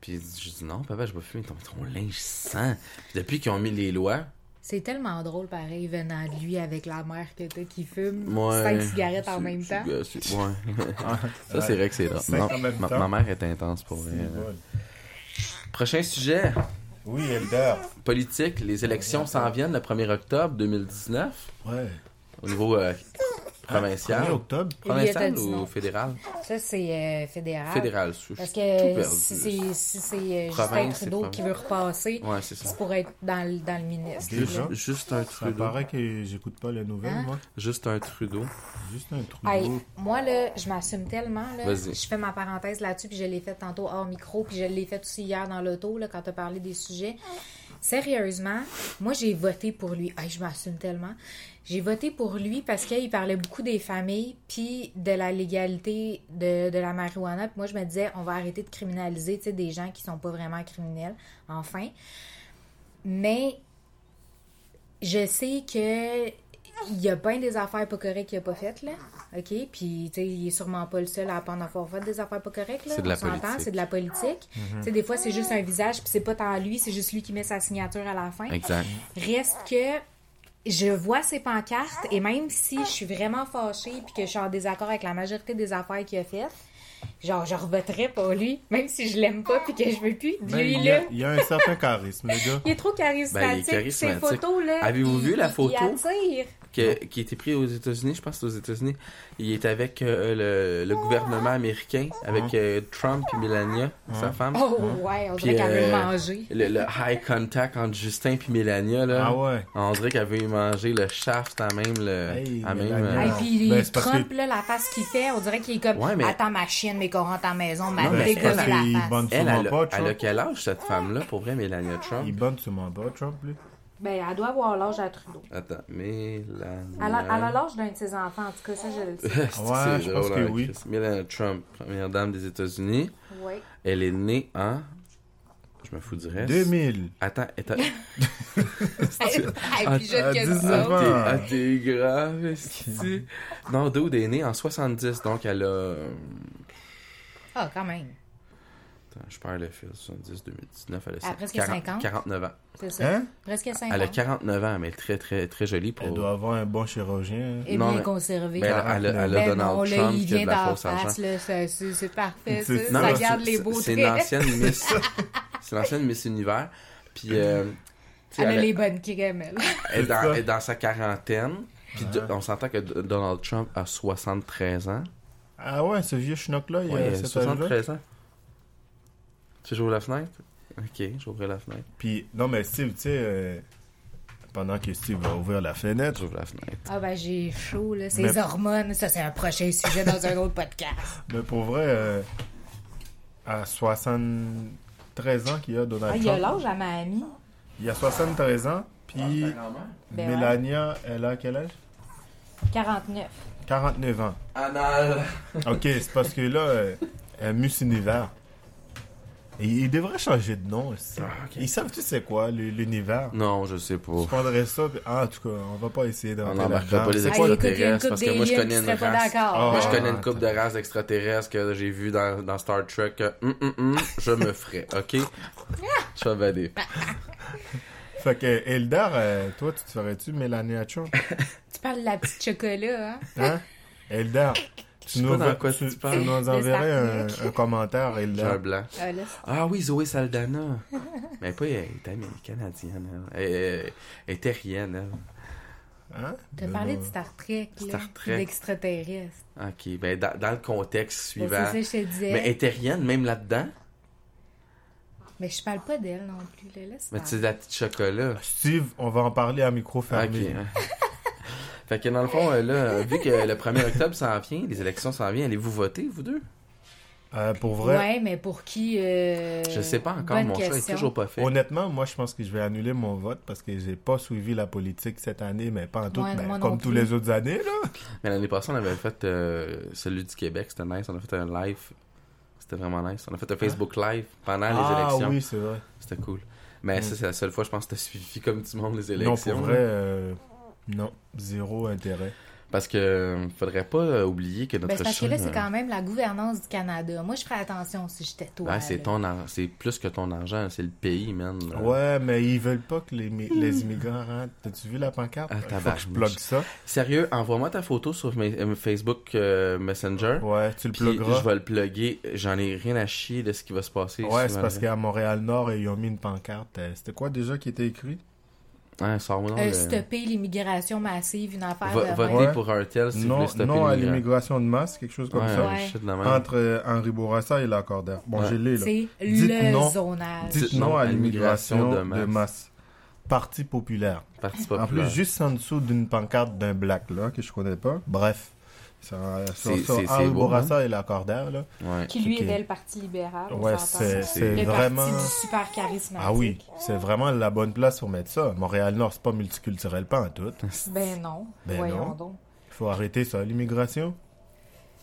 Puis je dis Non, papa, je vais pas fumer, ton, ton linge sent. Puis depuis qu'ils ont mis les lois, C'est tellement drôle, pareil, venant de lui avec la mère que t'as qui fume Ouais. cinq cigarettes en même temps. Ouais. ça, c'est vrai que c'est drôle. Non, ma, mère est intense pour vrai. Bon. Prochain sujet Oui, Elder. politique. Les élections s'en viennent le 1er octobre 2019 Ouais. au niveau euh, 1er provincial. octobre. Provincial ou non. fédéral? Ça, c'est euh, fédéral. Fédéral, je Parce que perdu. si c'est si euh, Justin Trudeau qui veut repasser, Ouais, c'est ça. c'est pour être dans le, dans le ministre. Juste, ça. un Ça Trudeau. paraît que j'écoute pas les nouvelles, Hein? moi. Juste un Trudeau. Juste un Trudeau. Hey, moi, là, je m'assume tellement. Là, Vas-y. je fais ma parenthèse là-dessus, puis je l'ai fait tantôt hors micro, puis je l'ai fait aussi hier dans l'auto, là, quand tu as parlé des sujets. Sérieusement, moi j'ai voté pour lui. Ay, je m'assume tellement. J'ai voté pour lui parce qu'il parlait beaucoup des familles puis de la légalité de, la marijuana. Moi je me disais on va arrêter de criminaliser des gens qui sont pas vraiment criminels, enfin. Mais je sais que il y a bien des affaires pas correctes qu'il a pas faites là. OK, puis tu sais, il est sûrement pas le seul à pas en avoir fait des affaires pas correctes là. C'est de la On politique. c'est de la politique. Tu sais des fois c'est juste un visage puis c'est pas tant lui, c'est juste lui qui met sa signature à la fin. Exact. Reste que je vois ses pancartes et même si je suis vraiment fâchée puis que je suis en désaccord avec la majorité des affaires qu'il a faites, genre je revoterais pour lui, même si je l'aime pas puis que je veux plus Ben, lui il, y a, là. il y a un certain charisme, le gars. Il est trop charismatique. Ben, il est Ses charismatique. photos là. Avez-vous vu la photo? Il attire. Que- qui a été pris aux États-Unis, je pense que c'est aux États-Unis. Il est avec euh, le, le gouvernement américain, avec euh, Trump et Melania, sa femme. Oh ouais, on Puis, dirait qu'elle veut euh, manger. Le, le high contact entre Justin et Melania, là. Ah ouais. On dirait qu'elle veut manger le shaft à même le. Hey, à même, euh, Et puis Ben, Trump, que- là, la face qu'il fait, on dirait qu'il est comme Ouais, mais- Attends ma chienne, mais qu'on rentre à la maison, m'a parce la face. bonne Elle, elle, a- pas, elle a Trump. quel âge, cette femme-là, pour vrai, Melania Trump? Il bonne sûrement pas, Trump, lui. Ben, elle doit avoir l'âge à Trudeau. Attends, Melania... Elle a, elle a l'âge d'un de ses enfants, en tout cas, ça, je le sais. C'est Ouais, je pense que hein, oui. Melania Trump, première dame des États-Unis. Oui. Elle est née en... Je me fous du reste. 2000. Attends, attends. Elle est plus jeune que 19 ça. T'es, ah, t'es grave, esti. Non, Dude est né en 70, donc elle a... euh, Ah, quand même. Attends, je perds le fil. 70, 2019, elle a Elle a presque 40 50. 49 ans. C'est ça. Hein? Presque 5 Elle a ans. 49 ans, mais elle est très, très, très jolie pour... Elle doit avoir un bon chirurgien. Et Non, bien mais- conservé. Ben, elle, a- elle a- elle a Ben Donald non, là, Trump il qui a de vient la fausse argent. face, là, c'est- c'est c'est parfait, ça. Non, ça mais garde c'est- les beaux C'est traits. une ancienne Miss... c'est une ancienne Miss Univers. Puis, euh, sais, Elle a elle, les bonnes crèmes, elle. elle est dans, ça. elle est dans sa quarantaine. Puis de- on s'entend que Donald Trump a 73 ans. Ah ouais, ce vieux schnock-là, il Ouais, a il a cet âge-là. 73 ans. Tu j'ouvre la fenêtre? Ok, j'ouvre la fenêtre. Puis, non, mais Steve, tu sais, euh, pendant que Steve va ouvrir la fenêtre, J'ouvre la fenêtre. Ah ben j'ai chaud, là. Ces Mais- hormones, ça c'est un prochain sujet dans un autre podcast. mais pour vrai, euh, à 73 ans qu'il y a Donald Ah, il a Trump. l'âge à ma amie. Il a 73 ans, puis Ben Mélania, elle a quel âge? 49. 49 ans. Anal! Ok, c'est parce que là, euh, euh, Miss Univers. Et il devrait changer de nom aussi. Ah. Ils savent, tu sais quoi, l'univers. Non, je sais pas. Je prendrais ça, puis, ah, en tout cas, on va pas essayer On d'entrer n'embarquera pas les Ah, extraterrestres parce que moi je connais une race. Ah, Moi je ouais. connais une couple de races extraterrestres que j'ai vu dans, dans Star Trek que hum, hum, hum, je me ferais, ok? Je vais bader. Fait que, Eldar, euh, toi, tu te ferais-tu Mélania Trump? Tu parles de la petite chocolat, hein? Hein? Eldar, tu nous, pas dans quoi tu, tu tu parles. nous Le enverrais un, commentaire, J'ai un Eldar. blanc. Ah, là, Ah oui, Zoé Saldana. Mais pas, elle est américaine, canadienne. Elle, elle, elle est terrienne, elle. Hein? T'as parlé de Star Trek, là. Star Trek. D'extraterrestres. Ok, ben dans, dans le contexte Ben, suivant. C'est ça je te disais. Mais Mais, terrienne, même là-dedans. je parle pas d'elle non plus, là. Mais tu sais, la petite chocolat. Steve, on va en parler à micro fermé. hein. fait que dans le fond, euh, là, vu que le 1er octobre s'en vient, les élections s'en viennent, allez-vous voter, vous deux? Euh, pour vrai, Ouais, mais pour qui euh... Je sais pas encore, bonne mon choix est toujours pas fait. honnêtement, moi, je pense que je vais annuler mon vote parce que j'ai pas suivi la politique cette année, mais pas en tout, Ouais, ben, non comme tous les autres années, là. Mais l'année passée, on avait fait euh, celui du Québec, c'était nice. On a fait un live. C'était vraiment nice. On a fait un Facebook live pendant les ah élections. oui, c'est vrai. C'était cool. Mais ça, c'est la seule fois, je pense, que t'as suivi comme du monde les Non, élections. pour vrai, euh, non, zéro intérêt. Parce que euh, faudrait pas euh, oublier que notre Ben, c'est parce que là, c'est euh, quand même la gouvernance du Canada. Moi, je ferais attention si j'étais toi. ouais, c'est ton ar- c'est plus que ton argent, c'est le pays, man. là. Ouais, mais ils veulent pas que les, mi- les immigrants rentrent. T'as-tu vu la pancarte? Ah, Il faut que je plug ça. Sérieux, envoie-moi ta photo sur mes- euh, Facebook euh, Messenger. Ouais, tu le Puis pluggeras. je vais le plugger. J'en ai rien à chier de ce qui va se passer. Ouais, c'est parce qu'à Montréal-Nord, ils ont mis une pancarte. Euh, C'était quoi déjà qui était écrit? Donc Euh, le- stopper l'immigration massive, une affaire Va- de. Ouais. pour Artel si vous Non, voulez stopper non à l'immigration. de masse, quelque chose comme Ouais, ça. Ouais. shit de même. Entre euh, Henri Bourassa et Lacordaire. Bon, Ouais. j'ai lu, là. C'est Dites le non. zonage. Dites Dites non à l'immigration de de masse. Parti populaire. Parti En populaire. plus, juste en dessous d'une pancarte d'un black, là, que je connais pas. Bref, C'est- Henri Bourassa et Lacordaire, là. Ouais. Qui lui Ok. était le Parti libéral. Ouais, c'est c'est vraiment... parti du super charismatique. Ah oui, c'est vraiment la bonne place pour mettre ça. Montréal-Nord, c'est pas multiculturel, pas en tout. Ben non. Ben Voyons non. donc. Il faut arrêter ça, l'immigration.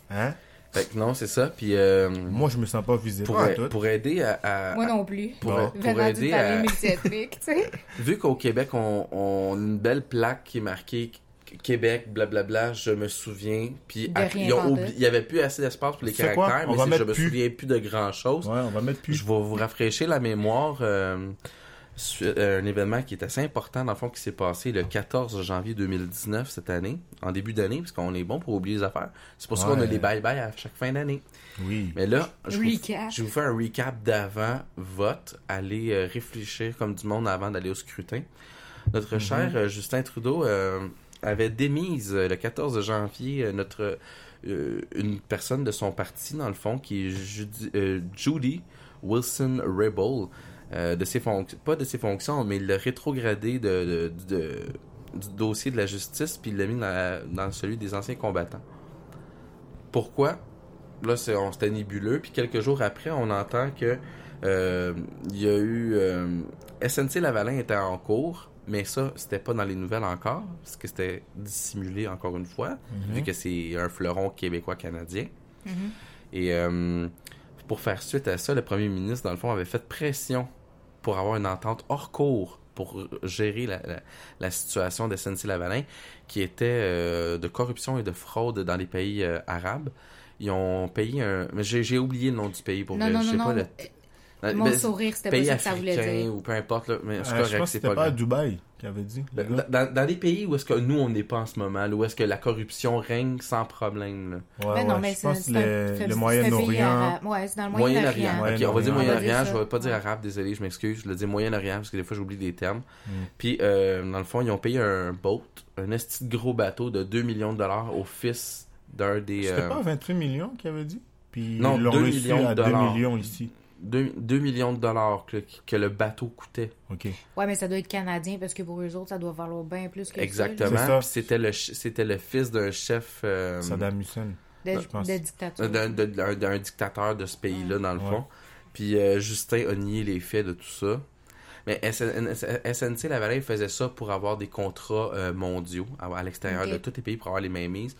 Hein? Fait que non, c'est ça. Puis euh, Moi, je me sens pas visé pour, a- tout. pour aider à, à- Moi non plus. pour, Bon. pour aider à, tu sais. vu qu'au Québec on, on a une belle plaque qui est marquée Québec, blablabla, je me souviens. Puis De à- rien ils ont pantoute. oublié- il y avait plus assez d'espace pour les quoi? caractères, On mais va je me plus. souviens plus de grand chose. Ouais, on va mettre plus. Je vais vous rafraîchir la mémoire. euh, euh, un événement qui est assez important, dans le fond, qui s'est passé le 14 janvier 2019, cette année, en début d'année, parce qu'on est bon pour oublier les affaires. C'est pour ça qu'on a les bye-bye à chaque fin d'année. Oui. Mais là, je vous, Recap. je vous fais un recap d'avant vote. Allez euh, réfléchir comme du monde avant d'aller au scrutin. Notre cher euh, Justin Trudeau euh, avait démise euh, le 14 janvier euh, notre euh, une personne de son parti, dans le fond, qui est Judy, Wilson euh, de ses fonctions, pas de ses fonctions, mais il l'a rétrogradé de, de- du dossier de la justice, puis il l'a mis dans, dans celui des anciens combattants. Pourquoi? Là, c'est, on, c'était nébuleux, puis quelques jours après, on entend que il y a eu... SNC Lavalin était en cours, mais ça, c'était pas dans les nouvelles encore, parce que c'était dissimulé encore une fois, Mhm. vu que c'est un fleuron québécois-canadien. Mhm. Et euh, pour faire suite à ça, le premier ministre, dans le fond, avait fait pression pour avoir une entente hors cours pour gérer la, la, la situation de SNC Lavalin, qui était euh, de corruption et de fraude dans les pays euh, arabes. Ils ont payé un... Mais j'ai, oublié le nom du pays pour Non, non, non, sais non. pas le... Euh, Mon Ben, sourire, c'était pas ça que ça voulait dire. ou peu importe, là, mais c'est Euh, je pense que c'est c'était pas pas à. Dubaï qui avait dit. Dans, dans- des pays où est-ce que nous on n'est pas en ce moment, là, où est-ce que la corruption règne sans problème, là. Ouais, Mais non, ouais, mais je pense que le, Moyen-Orient. Ouais, c'est dans le Moyen-Orient. Ok, on va dire Moyen-Orient. Je vais ça. pas dire arabe, désolé, je m'excuse. Je le dis Moyen-Orient parce que des fois j'oublie des termes. Mm. Puis, euh, dans le fond, ils ont payé un boat, un esti de gros bateau de 2 millions de dollars au fils d'un des. C'était euh, pas 28 millions qu'il avait dit? Puis Non, ils l'ont 2 reçu millions à de 2 dollars. millions ici. 2, millions de dollars que, que le bateau coûtait. OK. Ouais, mais ça doit être canadien parce que pour eux autres, ça doit valoir bien plus que Exactement. C'était le, c'était le fils d'un chef. euh, Saddam Hussein. là, je pense. De, d'un, dictateur de ce pays-là, dans le Ouais. fond. Puis euh, Justin a nié les faits de tout ça. Mais SN- SNC Lavalin faisait ça pour avoir des contrats euh, mondiaux à, à l'extérieur de tous les pays pour avoir les mêmes mises.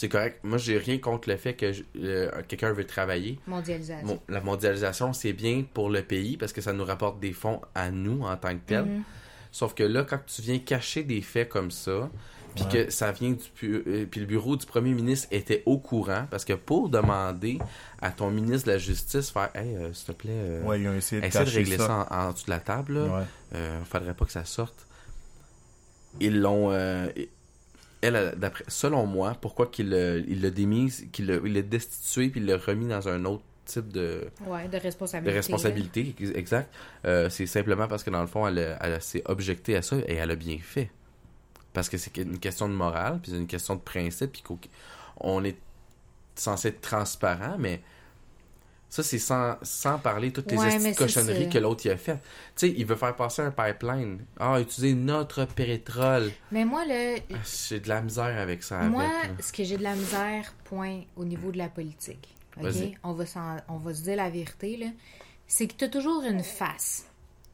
C'est correct. Moi, j'ai rien contre le fait que je- euh, quelqu'un veut travailler. Mondialisation. Bon, la mondialisation, c'est bien pour le pays parce que ça nous rapporte des fonds à nous en tant que tel. Mhm. Sauf que là, quand tu viens cacher des faits comme ça, puis Ouais. que ça vient du pu- euh, puis le bureau du premier ministre était au courant parce que pour demander à ton ministre de la justice faire hey euh, s'il te plaît euh, Ouais, ils ont essayé de essaie de régler ça, ça. en, en dessous de la table là. Ouais. Euh, faudrait pas que ça sorte ils l'ont euh, elle d'après selon moi pourquoi qu'il le- il l'a démise qu'il l'a il l'a destitué puis il l'a remis dans un autre type de Ouais, de de responsabilité. responsabilité, ex- exact. Euh, c'est simplement parce que dans le fond, elle, elle s'est objectée à ça et elle a bien fait. Parce que c'est une question de morale, puis c'est une question de principe, puis qu'au- on est censé être transparent, mais ça, c'est sans, sans parler toutes les Ouais, cochonneries que l'autre y a fait. Tu sais, il veut faire passer un pipeline. Ah, utiliser notre pétrole. Mais moi, là, Ah, J'ai de la misère avec ça. moi, avec, ce que j'ai de la misère, point, au niveau de la politique. OK? Vas-y. On va, on va se dire la vérité, là. C'est que tu as toujours une face.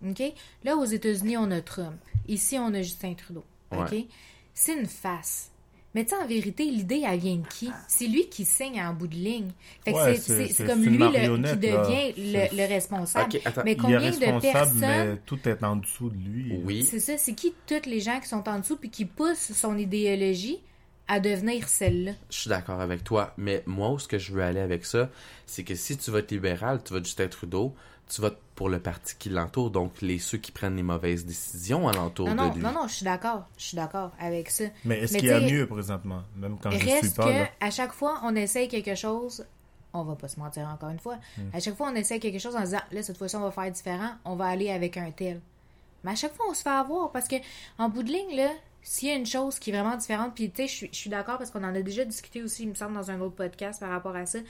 OK? Là, aux États-Unis, on a Trump. Ici, on a Justin Trudeau. OK? Ouais. C'est une face. Mais tu sais, en vérité, l'idée, elle vient de qui? C'est lui qui signe en bout de ligne. Fait que Ouais, c'est- c'est- c'est c'est- c'est comme lui le- qui devient le, responsable. Attends. Mais Il est combien de personnes... mais tout est en dessous de lui. Oui. C'est ça, c'est qui toutes les gens qui sont en dessous puis qui poussent son idéologie à devenir celle-là? Je suis d'accord avec toi, mais moi, où ce que je veux aller avec ça, c'est que si tu votes libéral, tu votes Justin Trudeau, tu votes pour le parti qui l'entoure, donc les ceux qui prennent les mauvaises décisions alentour Non, non, de lui. non, non, je suis d'accord. Je suis d'accord avec ça. Mais est-ce qu'il y a mieux présentement? Même quand je suis Reste pas que là? à chaque fois, on essaye quelque chose. On va pas se mentir encore une fois. Hmm. À chaque fois, on essaye quelque chose en se disant, là, cette fois-ci, on va faire différent. On va aller avec un tel. Mais à chaque fois, on se fait avoir parce que, en bout de ligne, là, s'il y a une chose qui est vraiment différente, puis tu sais, je suis- je suis d'accord parce qu'on en a déjà discuté aussi, il me semble, dans un autre podcast par rapport à ça,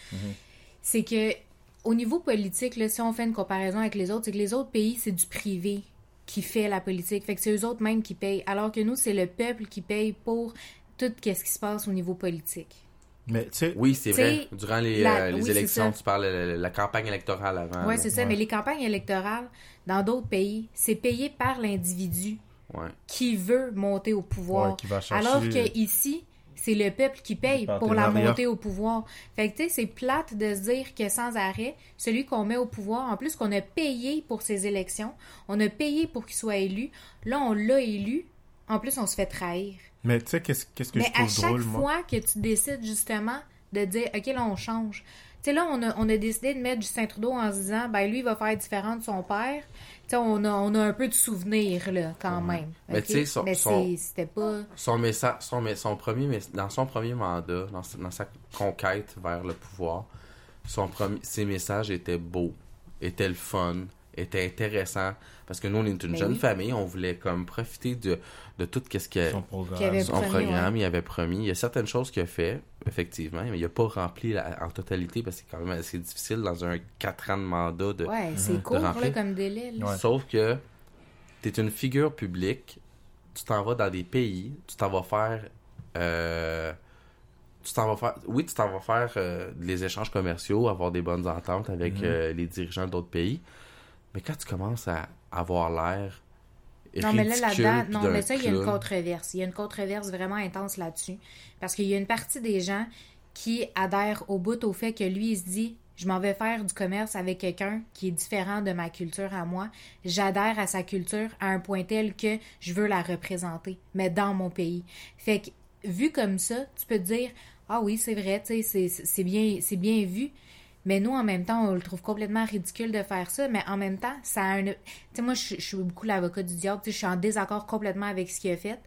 c'est que au niveau politique, là, si on fait une comparaison avec les autres, c'est que les autres pays, c'est du privé qui fait la politique. Fait que c'est eux autres même qui payent. Alors que nous, c'est le peuple qui paye pour tout ce qui se passe au niveau politique. Mais tu sais, Oui, c'est vrai. Durant les, la- euh, les oui, élections, tu parles de la, la campagne électorale avant. Oui, c'est ça. Ouais. Mais les campagnes électorales, dans d'autres pays, c'est payé par l'individu Ouais. qui veut monter au pouvoir. Ouais, qui va chercher- Alors que ici, c'est le peuple qui paye pour la montée au pouvoir. Fait que tu sais, c'est plate de se dire que sans arrêt, celui qu'on met au pouvoir, en plus qu'on a payé pour ses élections, on a payé pour qu'il soit élu, là on l'a élu, en plus on se fait trahir. mais tu sais, qu'est-ce qu'est-ce que Mais je à trouve chaque drôle, moi? fois que tu décides justement de dire, OK, là, on change. Tu sais, là, on a, on a décidé de mettre Justin Trudeau en se disant, ben lui, il va faire différent de son père. On a, on a un peu de souvenirs, là, quand même. Mais tu sais, son- son- c'était pas... Son message, son, premier, dans son premier mandat, dans, sa- dans sa conquête vers le pouvoir, son premier, ses messages étaient beaux, étaient le fun, étaient intéressants. Parce que nous, on est une Mais jeune oui. famille, on voulait comme profiter de, de tout ce qu'il Son programme. Avait son promis, programme, ouais. il avait promis. Il y a certaines choses qu'il a fait, effectivement, mais il n'a pas rempli la- en totalité parce que c'est quand même assez difficile dans un 4 ans de mandat de, Ouais, c'est court, là, comme délai. là. Ouais. Sauf que tu es une figure publique, tu t'en vas dans des pays, tu t'en vas faire. euh, tu t'en vas faire. Oui, tu t'en vas faire euh, des échanges commerciaux, avoir des bonnes ententes avec Mhm. euh, les dirigeants d'autres pays. Mais quand tu commences à avoir l'air. Non, mais là, là-dedans, non, mais ça, il y a une controverse. Il y a une controverse vraiment intense là-dessus. Parce qu'il y a une partie des gens qui adhèrent au bout au fait que lui, il se dit je m'en vais faire du commerce avec quelqu'un qui est différent de ma culture à moi. J'adhère à sa culture à un point tel que je veux la représenter, mais dans mon pays. Fait que, vu comme ça, tu peux te dire ah oui, c'est vrai, tu sais, c'est- c'est bien, c'est bien vu. Mais nous, en même temps, on le trouve complètement ridicule de faire ça. Mais en même temps, ça a un. Tu sais, moi, je, suis beaucoup l'avocat du diable. Je suis en désaccord complètement avec ce qu'il a fait.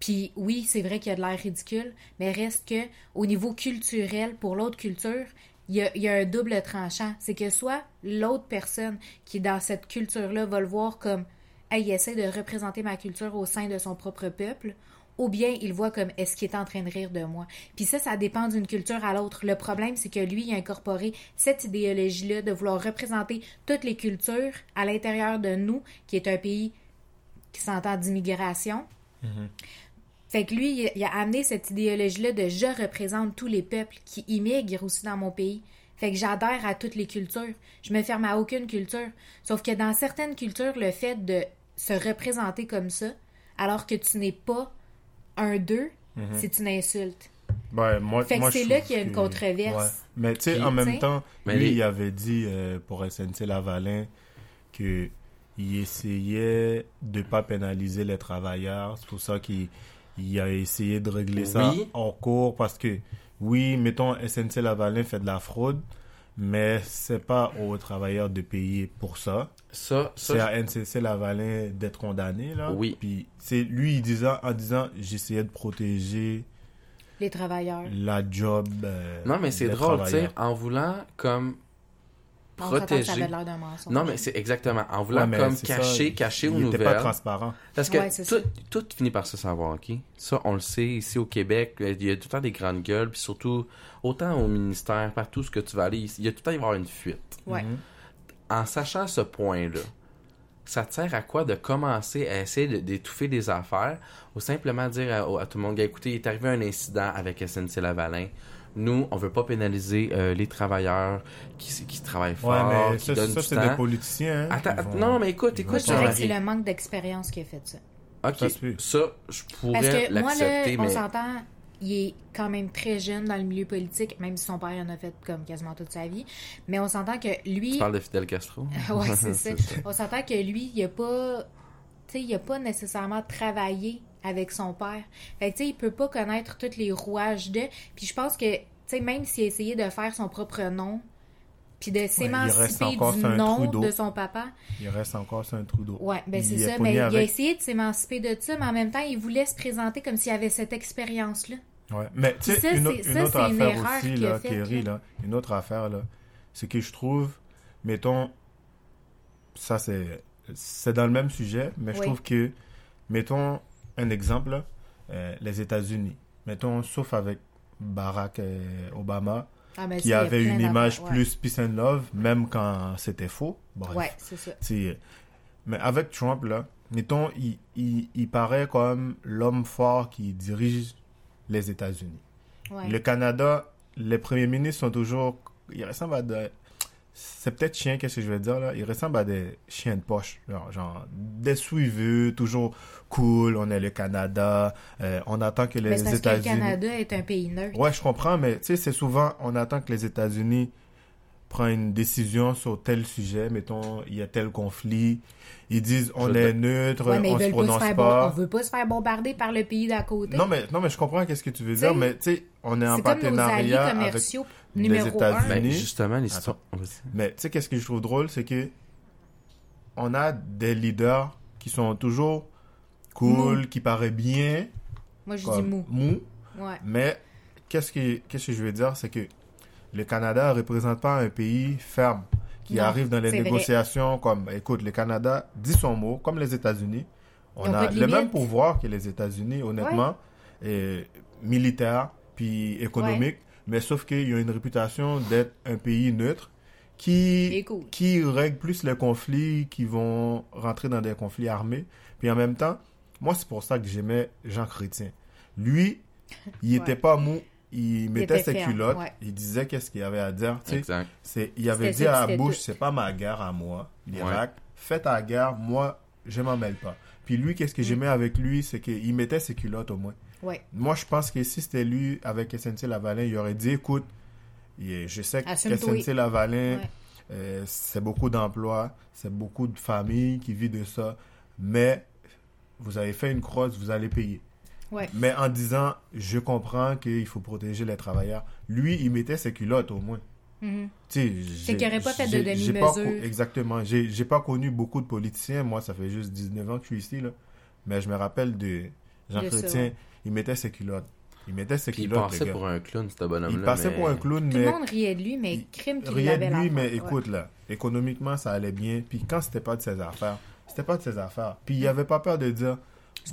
Puis oui, c'est vrai qu'il y a de l'air ridicule, mais reste que au niveau culturel, pour l'autre culture, il y, a, un double tranchant. C'est que soit l'autre personne qui dans cette culture-là va le voir comme hey, il essaie de représenter ma culture au sein de son propre peuple, ou bien il voit comme est-ce qu'il est en train de rire de moi? Puis ça, ça dépend d'une culture à l'autre. Le problème, c'est que lui, il a incorporé cette idéologie-là de vouloir représenter toutes les cultures à l'intérieur de nous, qui est un pays qui s'entend d'immigration. Fait que lui, il- il a amené cette idéologie-là de je représente tous les peuples qui immigrent aussi dans mon pays. Fait que j'adhère à toutes les cultures. Je me ferme à aucune culture. Sauf que dans certaines cultures, le fait de se représenter comme ça, alors que tu n'es pas un d'eux, c'est une insulte. Ouais, moi, Fait que moi, c'est là qu'il y a une que- controverse. Ouais. Mais tu sais, en même T'sais. temps, Mais lui, les- il avait dit euh, pour SNC Lavalin que il essayait de pas pénaliser les travailleurs. C'est pour ça qu'il il a essayé de régler ça en cours parce que, oui, mettons, SNC Lavalin fait de la fraude, mais c'est pas aux travailleurs de payer pour ça. Ça, ça, C'est à NCC Lavalin d'être condamné, là. Oui. Puis c'est lui, il disant, en disant, j'essayais de protéger Les travailleurs. la job. euh, Non, mais c'est drôle, tu sais, en voulant comme Ça protéger. avait l'air d'un mensonge. Non, mais c'est exactement. En voulant Ouais, comme ça, cacher, il- cacher aux il était pas transparent. Parce que Ouais, tout, tout finit par se savoir, OK? Ça, on le sait, ici au Québec, il y a tout le temps des grandes gueules, puis surtout, autant au ministère, partout ce que tu vas aller, il y a tout le temps il va y avoir une fuite. Ouais. Mhm. En sachant ce point-là, ça te sert à quoi de commencer à essayer de- d'étouffer des affaires ou simplement dire à, à tout le monde, écoutez, il est arrivé un incident avec SNC Lavalin. Nous, on veut pas pénaliser euh, les travailleurs qui, qui travaillent Ouais, fort, mais qui ça, donnent ça, du c'est temps. des politiciens. hein, Attends, vont- non, mais écoute, écoute, Moi, je dirais que c'est le manque d'expérience qui a fait ça. Ok, Ça ça, je Parce pourrais que moi, là, l'accepter, on mais s'entend, il est quand même très jeune dans le milieu politique, même si son père en a fait comme quasiment toute sa vie. Mais on s'entend que lui. tu parles de Fidel Castro? ouais, c'est ça. On s'entend que lui, il a pas. Tu sais, il a pas nécessairement travaillé avec son père. Fait que, tu sais, il peut pas connaître tous les rouages de. Puis je pense que, tu sais, même s'il a essayé de faire son propre nom, puis de s'émanciper du nom de son papa, Il reste encore sur un trou d'eau. Ouais, ben c'est ça. Mais il a essayé de s'émanciper de ça, mais en même temps, il voulait se présenter comme s'il avait cette expérience-là. Ouais. Mais tu sais, une, une autre une affaire erreur aussi, là, Kerry, là. là, une autre affaire, là, c'est que je trouve, mettons, ça c'est c'est dans le même sujet, mais je Oui. trouve que, mettons, un exemple, euh, les États-Unis, mettons, sauf avec Barack euh, Obama, Ah, ben, qui avait une image plus peace and love, même quand c'était faux. Bref. Ouais, c'est ça. C'est- Mais avec Trump, là, mettons, il, il, il paraît comme l'homme fort qui dirige les États-Unis. Ouais. Le Canada, les premiers ministres sont toujours. Ils ressemblent à des. C'est peut-être chien, qu'est-ce que je vais dire là? Ils ressemblent à des chiens de poche. Genre, genre des suiveux, toujours cool. On est le Canada. euh, on attend que les que le États-Unis. Canada est un pays neutre. Ouais, je comprends, mais tu sais, c'est souvent, on attend que les États-Unis prennent une décision sur tel sujet. Mettons, il y a tel conflit. Ils disent, on Je est te- neutre, Ouais, mais on se veulent pas se prononce pas. bon- on veut pas se faire bombarder par le pays d'à côté. Non, mais, non, mais je comprends qu'est-ce que tu veux T'sais, dire, mais tu sais, on est en c'est comme nos alliés partenariat avec commerciaux numéro un. États-Unis. Ben, justement, l'histoire. Mais tu sais, qu'est-ce que je trouve drôle, c'est que on a des leaders qui sont toujours cool, qui paraissent bien, Moi, je dis mou. mou, Ouais. mais qu'est-ce que, qu'est-ce que je veux dire, c'est que le Canada ne représente pas un pays ferme qui Non, arrive dans les vrai. négociations comme, écoute, le Canada dit son mot, comme les États-Unis. On a le même pouvoir que les États-Unis, honnêtement, et militaire, puis économique, mais sauf qu'ils ont une réputation d'être un pays neutre qui, cool. qui règle plus les conflits, qui vont rentrer dans des conflits armés. Puis en même temps, moi, c'est pour ça que j'aimais Jean Chrétien. Lui, il Ouais. était pas mou, il mettait ses ferme, culottes, ouais. il disait qu'est-ce qu'il avait à dire. tu sais. Exact. C'est, il avait dit à Bush, tout. c'est pas ma guerre à moi, l'Irak. Fais ta guerre, moi, je m'en mêle pas. Puis lui, qu'est-ce que Mm. j'aimais avec lui, c'est qu'il mettait ses culottes au moins. Ouais. Moi, je pense que si c'était lui avec SNC Lavalin, il aurait dit, écoute, je sais que. SNC Lavalin, Ouais. euh, c'est beaucoup d'emplois, c'est beaucoup de familles qui vivent de ça, mais vous avez fait une crosse, vous allez payer. Ouais. Mais en disant, je comprends qu'il faut protéger les travailleurs. Lui, il mettait ses culottes au moins. Tu sais, C'est qu'il aurait pas fait de demi-mesure. Exactement. J'ai pas connu beaucoup de politiciens. Moi, ça fait juste 19 ans que je suis ici. Là. Mais je me rappelle de Jean Il mettait ses culottes. Il mettait ses Puis il culottes, le passait gars. pour un clown, ce bonhomme-là. Il passait mais- pour un clown, Tout mais le monde riait de lui, mais il- crime qu'il rien de lui. la Mais ouais. écoute, là, économiquement, ça allait bien. Puis quand c'était pas de ses affaires, c'était pas de ses affaires. Puis il avait pas peur de dire,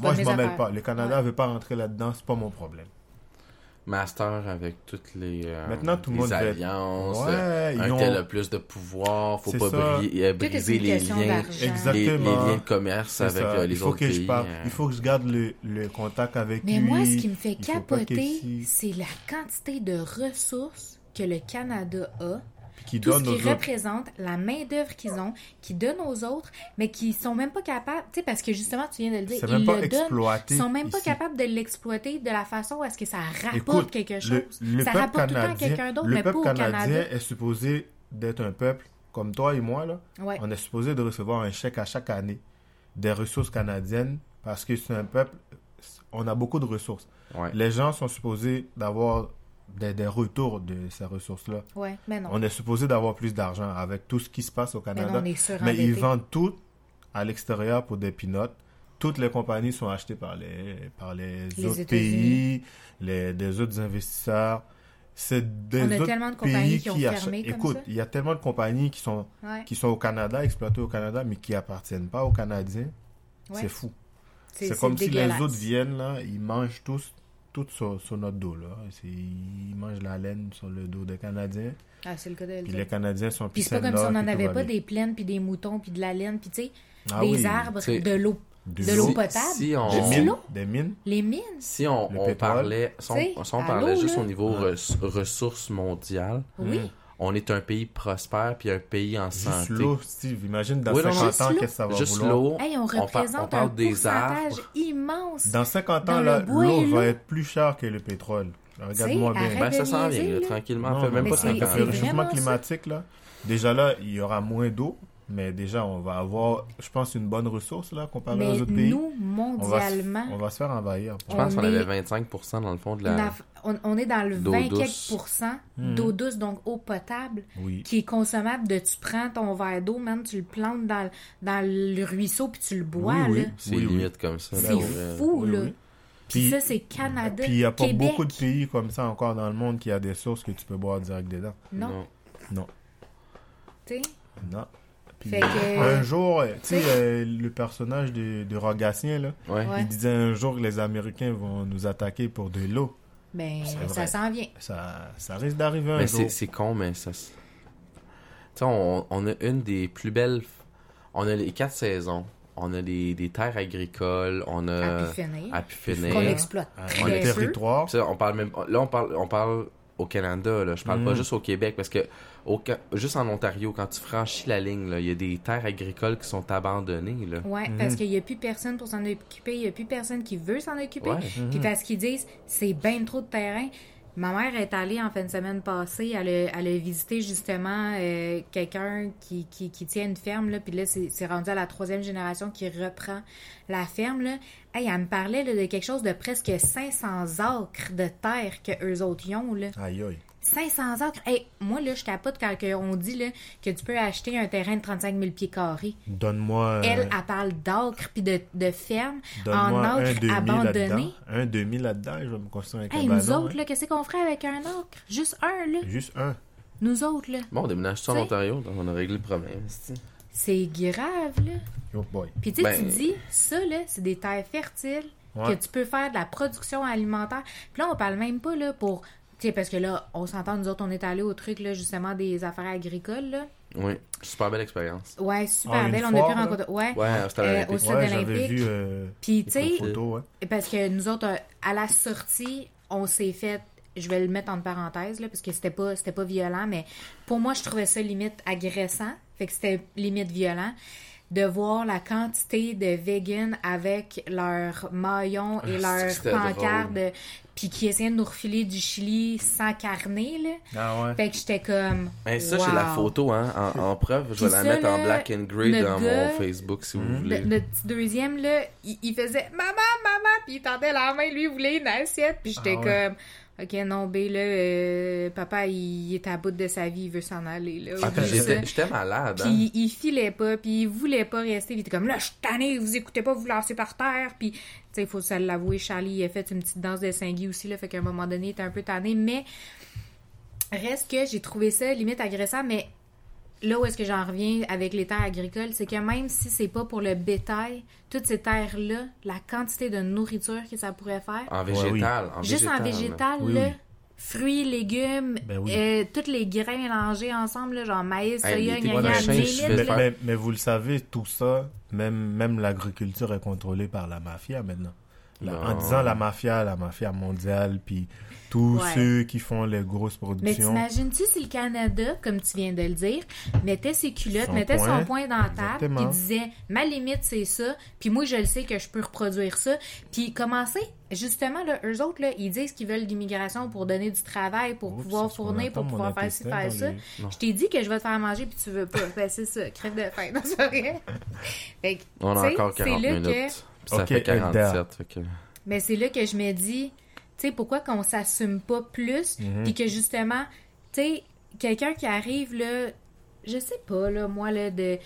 moi, je m'en mêle pas. Le Canada Ouais. veut pas rentrer là-dedans, c'est pas mon problème. Master avec toutes les, euh, Maintenant, tout le les monde fait- alliances. euh, Ouais, un ont... tel a plus de pouvoir, faut pas ça. euh, briser les liens, d'argent. les, les Exactement. liens de commerce avec euh, les il faut autres que pays. je parle. euh. Il faut que je garde le, le contact avec Mais lui. moi, ce qui me fait capoter, c'est la quantité de ressources que le Canada a, qui tout ce donne aux qui autres. représente, la main-d'œuvre qu'ils ont, qui donnent aux autres, mais qui sont même pas capables, tu sais, parce que justement, tu viens de le dire, ils même pas le donnent, ils sont même pas ici. capables de l'exploiter de la façon à ce que ça rapporte Écoute, quelque chose. le, le ça peuple rapporte tout le temps à canadien, quelqu'un d'autre, le mais pas peuple canadien Canada. est supposé d'être un peuple comme toi et moi là. Ouais. On est supposé de recevoir un chèque à chaque année des ressources canadiennes parce que c'est un peuple. On a beaucoup de ressources. Ouais. Les gens sont supposés d'avoir des, des retours de ces ressources-là. Ouais, mais non. On est supposé d'avoir plus d'argent avec tout ce qui se passe au mais non, Canada. Mais ils vendent tout à l'extérieur pour des pinottes. Toutes les compagnies sont achetées par les, par les, Les autres pays, les, des autres investisseurs. C'est des On a autres tellement de pays qui ont achètent- fermé comme Écoute, il y a tellement de compagnies qui sont, Ouais, qui sont au Canada, exploitées au Canada, mais qui appartiennent pas aux Canadiens. ouais. C'est fou. C'est comme si les autres viennent, là, ils mangent tous, tout sur, sur notre dos. Là. C'est- Ils mangent la laine sur le dos des Canadiens. Ah, c'est le cas Puis les Canadiens sont Puis c'est pas comme si on n'en avait pas des plaines, puis des moutons, puis de la laine, puis tu sais, Ah des oui. arbres, de l'eau. De l'eau potable. Si on, Des mines. Des mines. Les mines. si on, on pétrole. parlait, si on, si parlait juste là. au niveau Ouais. ressources mondiales, Oui. On est un pays prospère puis un pays en Juste santé. l'eau, Steve. Imagine dans Oui, non, 50 juste ans, l'eau. qu'est-ce que ça va Juste vouloir. l'eau. Hey, on représente on parle un des pourcentage arbres. immense. Dans 50 Dans ans, le l'eau va être plus chère que le pétrole. Regarde-moi bien. Ben, ça s'en vient, là, tranquillement. Non, fait même pas c'est- 50 avec le ans. c'est réchauffement climatique, là, déjà là, il y aura moins d'eau, mais déjà, on va avoir, je pense, une bonne ressource, là, comparé Mais aux autres pays. nous, on, va, se- mondialement, on va se faire envahir. Je pense on qu'on avait est- 25% dans le fond de on, la... a- on- on est dans le D'eau 20 douce. quelques Mhm. d'eau douce, donc eau potable, Oui. qui est consommable de tu prends ton verre d'eau, même tu le plantes dans, dans le ruisseau puis tu le bois. Oui, oui. là. C'est Oui, oui. limite comme ça. C'est fou, Oui, là. oui. Puis Puis- ça, c'est Canada, Puis il n'y a pas Québec. beaucoup de pays comme ça encore dans le monde qui a des sources que tu peux boire direct dedans. Non, Non. Non. tu sais? Non. Puis, Fait que- un jour, euh, tu sais, euh, le personnage de, de Rogatien, là, Ouais. Il disait un jour que les Américains vont nous attaquer pour de l'eau. Ben, ça s'en vient. Ça, ça risque d'arriver un Mais jour. c'est c'est con, mais ça... Tu sais, on, on a une des plus belles... On a les quatre saisons. on a des, des terres agricoles, on a À pu finir. Qu'on exploite Euh, le peu. territoire. On parle même là on parle on parle au Canada là, je parle pas Mm. juste au Québec parce que au, juste en Ontario quand tu franchis la ligne là, il y a des terres agricoles qui sont abandonnées là. Ouais, Mhm. parce qu'il n'y a plus personne pour s'en occuper, il n'y a plus personne qui veut s'en occuper. Ouais. Puis parce qu'ils disent, c'est bien trop de terrain. Ma mère est allée en fin de semaine passée, elle a, elle a visité justement euh, quelqu'un qui, qui, qui tient une ferme, là, puis là, c'est c'est rendu à la troisième génération qui reprend la ferme. Là. Hey, elle me parlait là, de quelque chose de presque 500 acres de terre que eux autres y ont. Là. Aïe, aïe. 500 acres! Hey, moi, là, je capote quand on dit là, que tu peux acheter un terrain de 35 000 pieds carrés. Donne-moi. euh, Elle, elle parle d'acre puis de, de ferme en Donne-moi un acre demi là-dedans. abandonné. Un demi là-dedans, je vais me construire un Hey, cabanon. nous autres, hein. là, qu'est-ce qu'on ferait avec un acre? Juste un, là. Juste un. Nous autres, là. Bon, on déménage ça en. Ontario, donc on a réglé le problème. C'est grave, là. Oh boy. Puis tu sais, Ben- tu dis, ça, là, c'est des terres fertiles Ouais. que tu peux faire de la production alimentaire. Puis là, on parle même pas, là, pour... Tu sais, parce que là, on s'entend, nous autres, on est allés au truc, là, justement, des affaires agricoles, là. Oui, super belle expérience. Ouais, super Ah, belle. On a pu là? rencontrer... Ouais. Ouais, c'était à Euh, au stade Ouais, olympique. vu euh, Puis, tu sais, ouais. Parce que nous autres, euh, à la sortie, on s'est fait. Je vais le mettre entre parenthèses, là, parce que c'était pas, c'était pas violent, mais pour moi, je trouvais ça limite agressant. Fait que c'était limite violent. De voir la quantité de vegans avec leurs maillons et Ah, leurs pancartes, puis qui essayaient de nous refiler du chili sans carnet, là. Ah ouais. Fait que j'étais comme. Ben, ça, j'ai la photo hein, en, en preuve. Je vais la ça, mettre en black and grey dans gars- mon Facebook si vous Mhm. voulez. Le- notre petit deuxième, là, il, il faisait maman, maman, puis il tendait la main, lui, il voulait une assiette, puis j'étais Ah ouais. comme, ok, non, B, là, euh, papa, il est à bout de sa vie, il veut s'en aller, là. Ah, j'étais malade. Hein? Puis il filait pas, puis il voulait pas rester, il était comme, là, je suis tanné, vous écoutez pas, vous vous lancez par terre, puis, tu sais, il faut se l'avouer, Charlie, il a fait une petite danse de Saint-Guy aussi, là, fait qu'à un moment donné, il était un peu tanné, mais reste que j'ai trouvé ça limite agressant, mais là où est-ce que j'en reviens avec les terres agricoles, c'est que même si c'est pas pour le bétail, toutes ces terres-là, la quantité de nourriture que ça pourrait faire, En Ouais, végétal. En juste en végétal, Oui, là, oui. fruits, légumes, Ben oui. euh, tous les grains mélangés ensemble, là, genre maïs, Hey, soya, gna, gna, Mais, là. mais, mais vous le savez, tout ça, même, même l'agriculture est contrôlée par la mafia maintenant. La- en disant la mafia, la mafia mondiale, puis tous Ouais. ceux qui font les grosses Mais productions. t'imagines-tu si le Canada, comme tu viens de le dire, mettait ses culottes, Son mettait point. son point dans la table, puis disait ma limite c'est ça, puis moi je le sais que je peux reproduire ça, puis commencer justement là, eux autres là, ils disent qu'ils veulent l'immigration pour donner du travail, pour Oups, pouvoir fournir, pour pouvoir faire ci, faire ça. les- Je t'ai dit que je vais te faire manger puis tu veux pas. Ben c'est ça, crève de faim, non c'est pas vrai. Fait que, On a encore c'est 40 là minutes. que- ça fait 47. fait que- mais c'est là que je me dis, tu sais, pourquoi qu'on s'assume pas plus, Mhm. puis que justement, tu sais, quelqu'un qui arrive là, je sais pas là, moi là de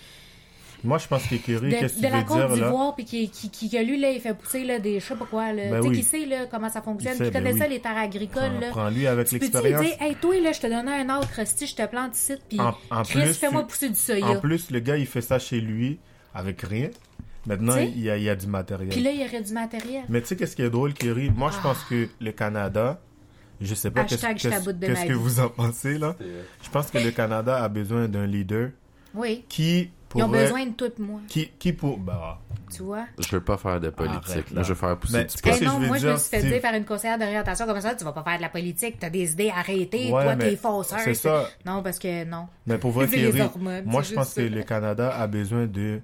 Moi, je pense que Kerry, de, qu'est-ce que de tu la Côte d'Ivoire, puis qui, qui, qui, que lui là, il fait pousser là des je sais pas quoi là, Ben tu sais, oui. qui sait là comment ça fonctionne, qui connaît ben ça oui. les terres agricoles Prends- là. Prends-lui avec Tu peux-tu lui l'expérience. dire, hey, toi, là, je te donnais un autre, si je te plante ici, puis Chris, plus, fais-moi tu- pousser du soya. En plus, le gars, il fait ça chez lui avec rien. Maintenant, il y, a, il y a du matériel. Puis là, il y aurait du matériel. Mais tu sais, qu'est-ce qui est drôle, Kerry? Moi, je pense que le Canada, je sais pas qu'est-ce je que vous en pensez, là. Je pense que le Canada a besoin d'un leader Oui. qui Ils ont besoin de toi et moi, Qui, qui pour... Bah, tu vois? Je veux pas faire de politique. Arrête, là. là. Je veux faire pousser Mais du que non, je veux moi, je dire, me suis fait dire par une conseillère d'orientation comme ça, tu vas pas faire de la politique, t'as des idées arrêtées, Ouais, toi, t'es fausseur. c'est ça. Non, parce que non. Mais pour vrai, moi, je pense que le Canada a besoin de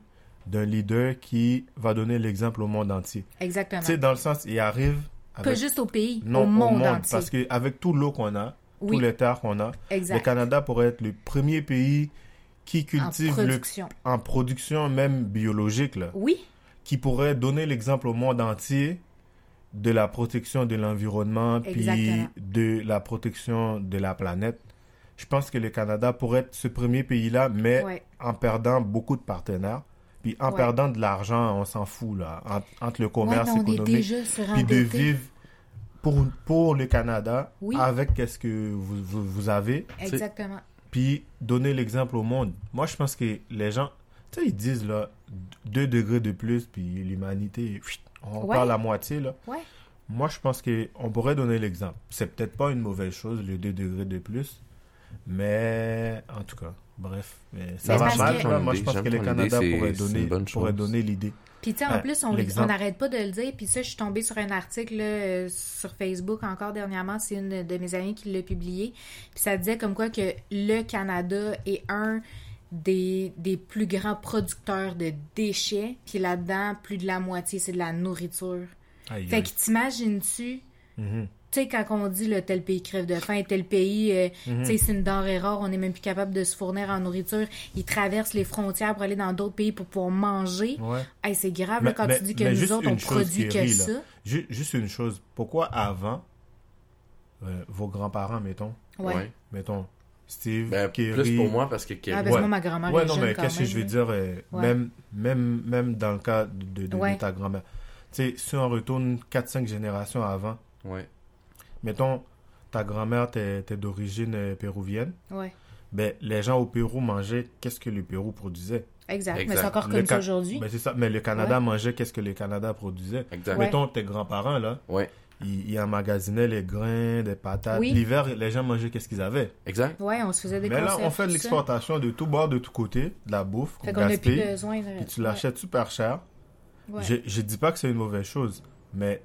d'un leader qui va donner l'exemple au monde entier. Exactement. Tu sais, dans le sens, il arrive Pas avec... juste au pays, Non, au monde, entier. Parce qu'avec tout l'eau qu'on a, Oui. tous les terres qu'on a, Exact. le Canada pourrait être le premier pays qui en cultive le, production. en production même biologique, là, Oui, qui pourrait donner l'exemple au monde entier de la protection de l'environnement puis de la protection de la planète. Je pense que le Canada pourrait être ce premier pays-là, mais Ouais. en perdant beaucoup de partenaires, puis en Ouais. perdant de l'argent, on s'en fout, là, entre, entre le Ouais, commerce est économique puis de vivre pour, pour le Canada Oui. avec qu'est-ce que vous, vous, vous avez, Exactement. puis donner l'exemple au monde. Moi, je pense que les gens, tu sais, ils disent là, 2 degrés de plus, puis l'humanité, on Ouais. parle à moitié, là. Ouais. Moi, je pense qu'on pourrait donner l'exemple. C'est peut-être pas une mauvaise chose, le 2 degrés de plus, Mais, en tout cas, bref. Mais ça Mais va mal, que-. Moi, je pense que le Canada pourrait donner, pourrait l'idée. Puis tu sais, en Ouais, plus, on n'arrête pas de le dire. Puis ça, je suis tombée sur un article là, euh, sur Facebook encore dernièrement. C'est une de mes amies qui l'a publié. Puis ça disait comme quoi que le Canada est un des, des plus grands producteurs de déchets. Puis là-dedans, plus de la moitié, c'est de la nourriture. Aïe, Fait aïe. que t'imagines-tu... Mhm. Tu sais, quand on dit là, tel pays crève de faim, tel pays, euh, Mhm. tu sais, c'est une denrée rare, on n'est même plus capable de se fournir en nourriture. Ils traversent les frontières pour aller dans d'autres pays pour pouvoir manger. Ouais. Hey, c'est grave Mais- là, quand mais- tu dis que nous autres, on produit que rit, ça. Juste une chose. Pourquoi avant, euh, vos grands-parents, mettons, Ouais. Ouais. mettons, Steve, Ben, Kerry... plus pour moi parce que Kerry- Ah, parce que Ouais. moi, ma grand-mère Ouais, est non, jeune mais qu'est-ce que je veux dire, euh, Ouais. même, même, même dans le cas de, de- de Ouais. ta grand-mère. Tu sais, si on retourne 4-5 générations avant, Ouais. Mettons, ta grand-mère t'es t'es d'origine euh, péruvienne, Ouais, ben, les gens au Pérou mangeaient qu'est-ce que le Pérou produisait. exact. Mais c'est encore Le comme ça aujourd'hui. Ben, c'est ça. Mais le Canada Ouais. mangeait qu'est-ce que le Canada produisait. Exact. Mettons, tes grands-parents, là, Ouais. ils, ils emmagasinaient les grains, des patates. Oui. L'hiver, les gens mangeaient qu'est-ce qu'ils avaient. Exact. Ouais, on se faisait des Mais là, on fait de l'exportation de tout bord, de tout côté, de la bouffe, Fait qu'on qu'on n'a plus gaspille, besoin de... puis tu l'achètes super cher. Ouais. Je, je dis pas que c'est une mauvaise chose, mais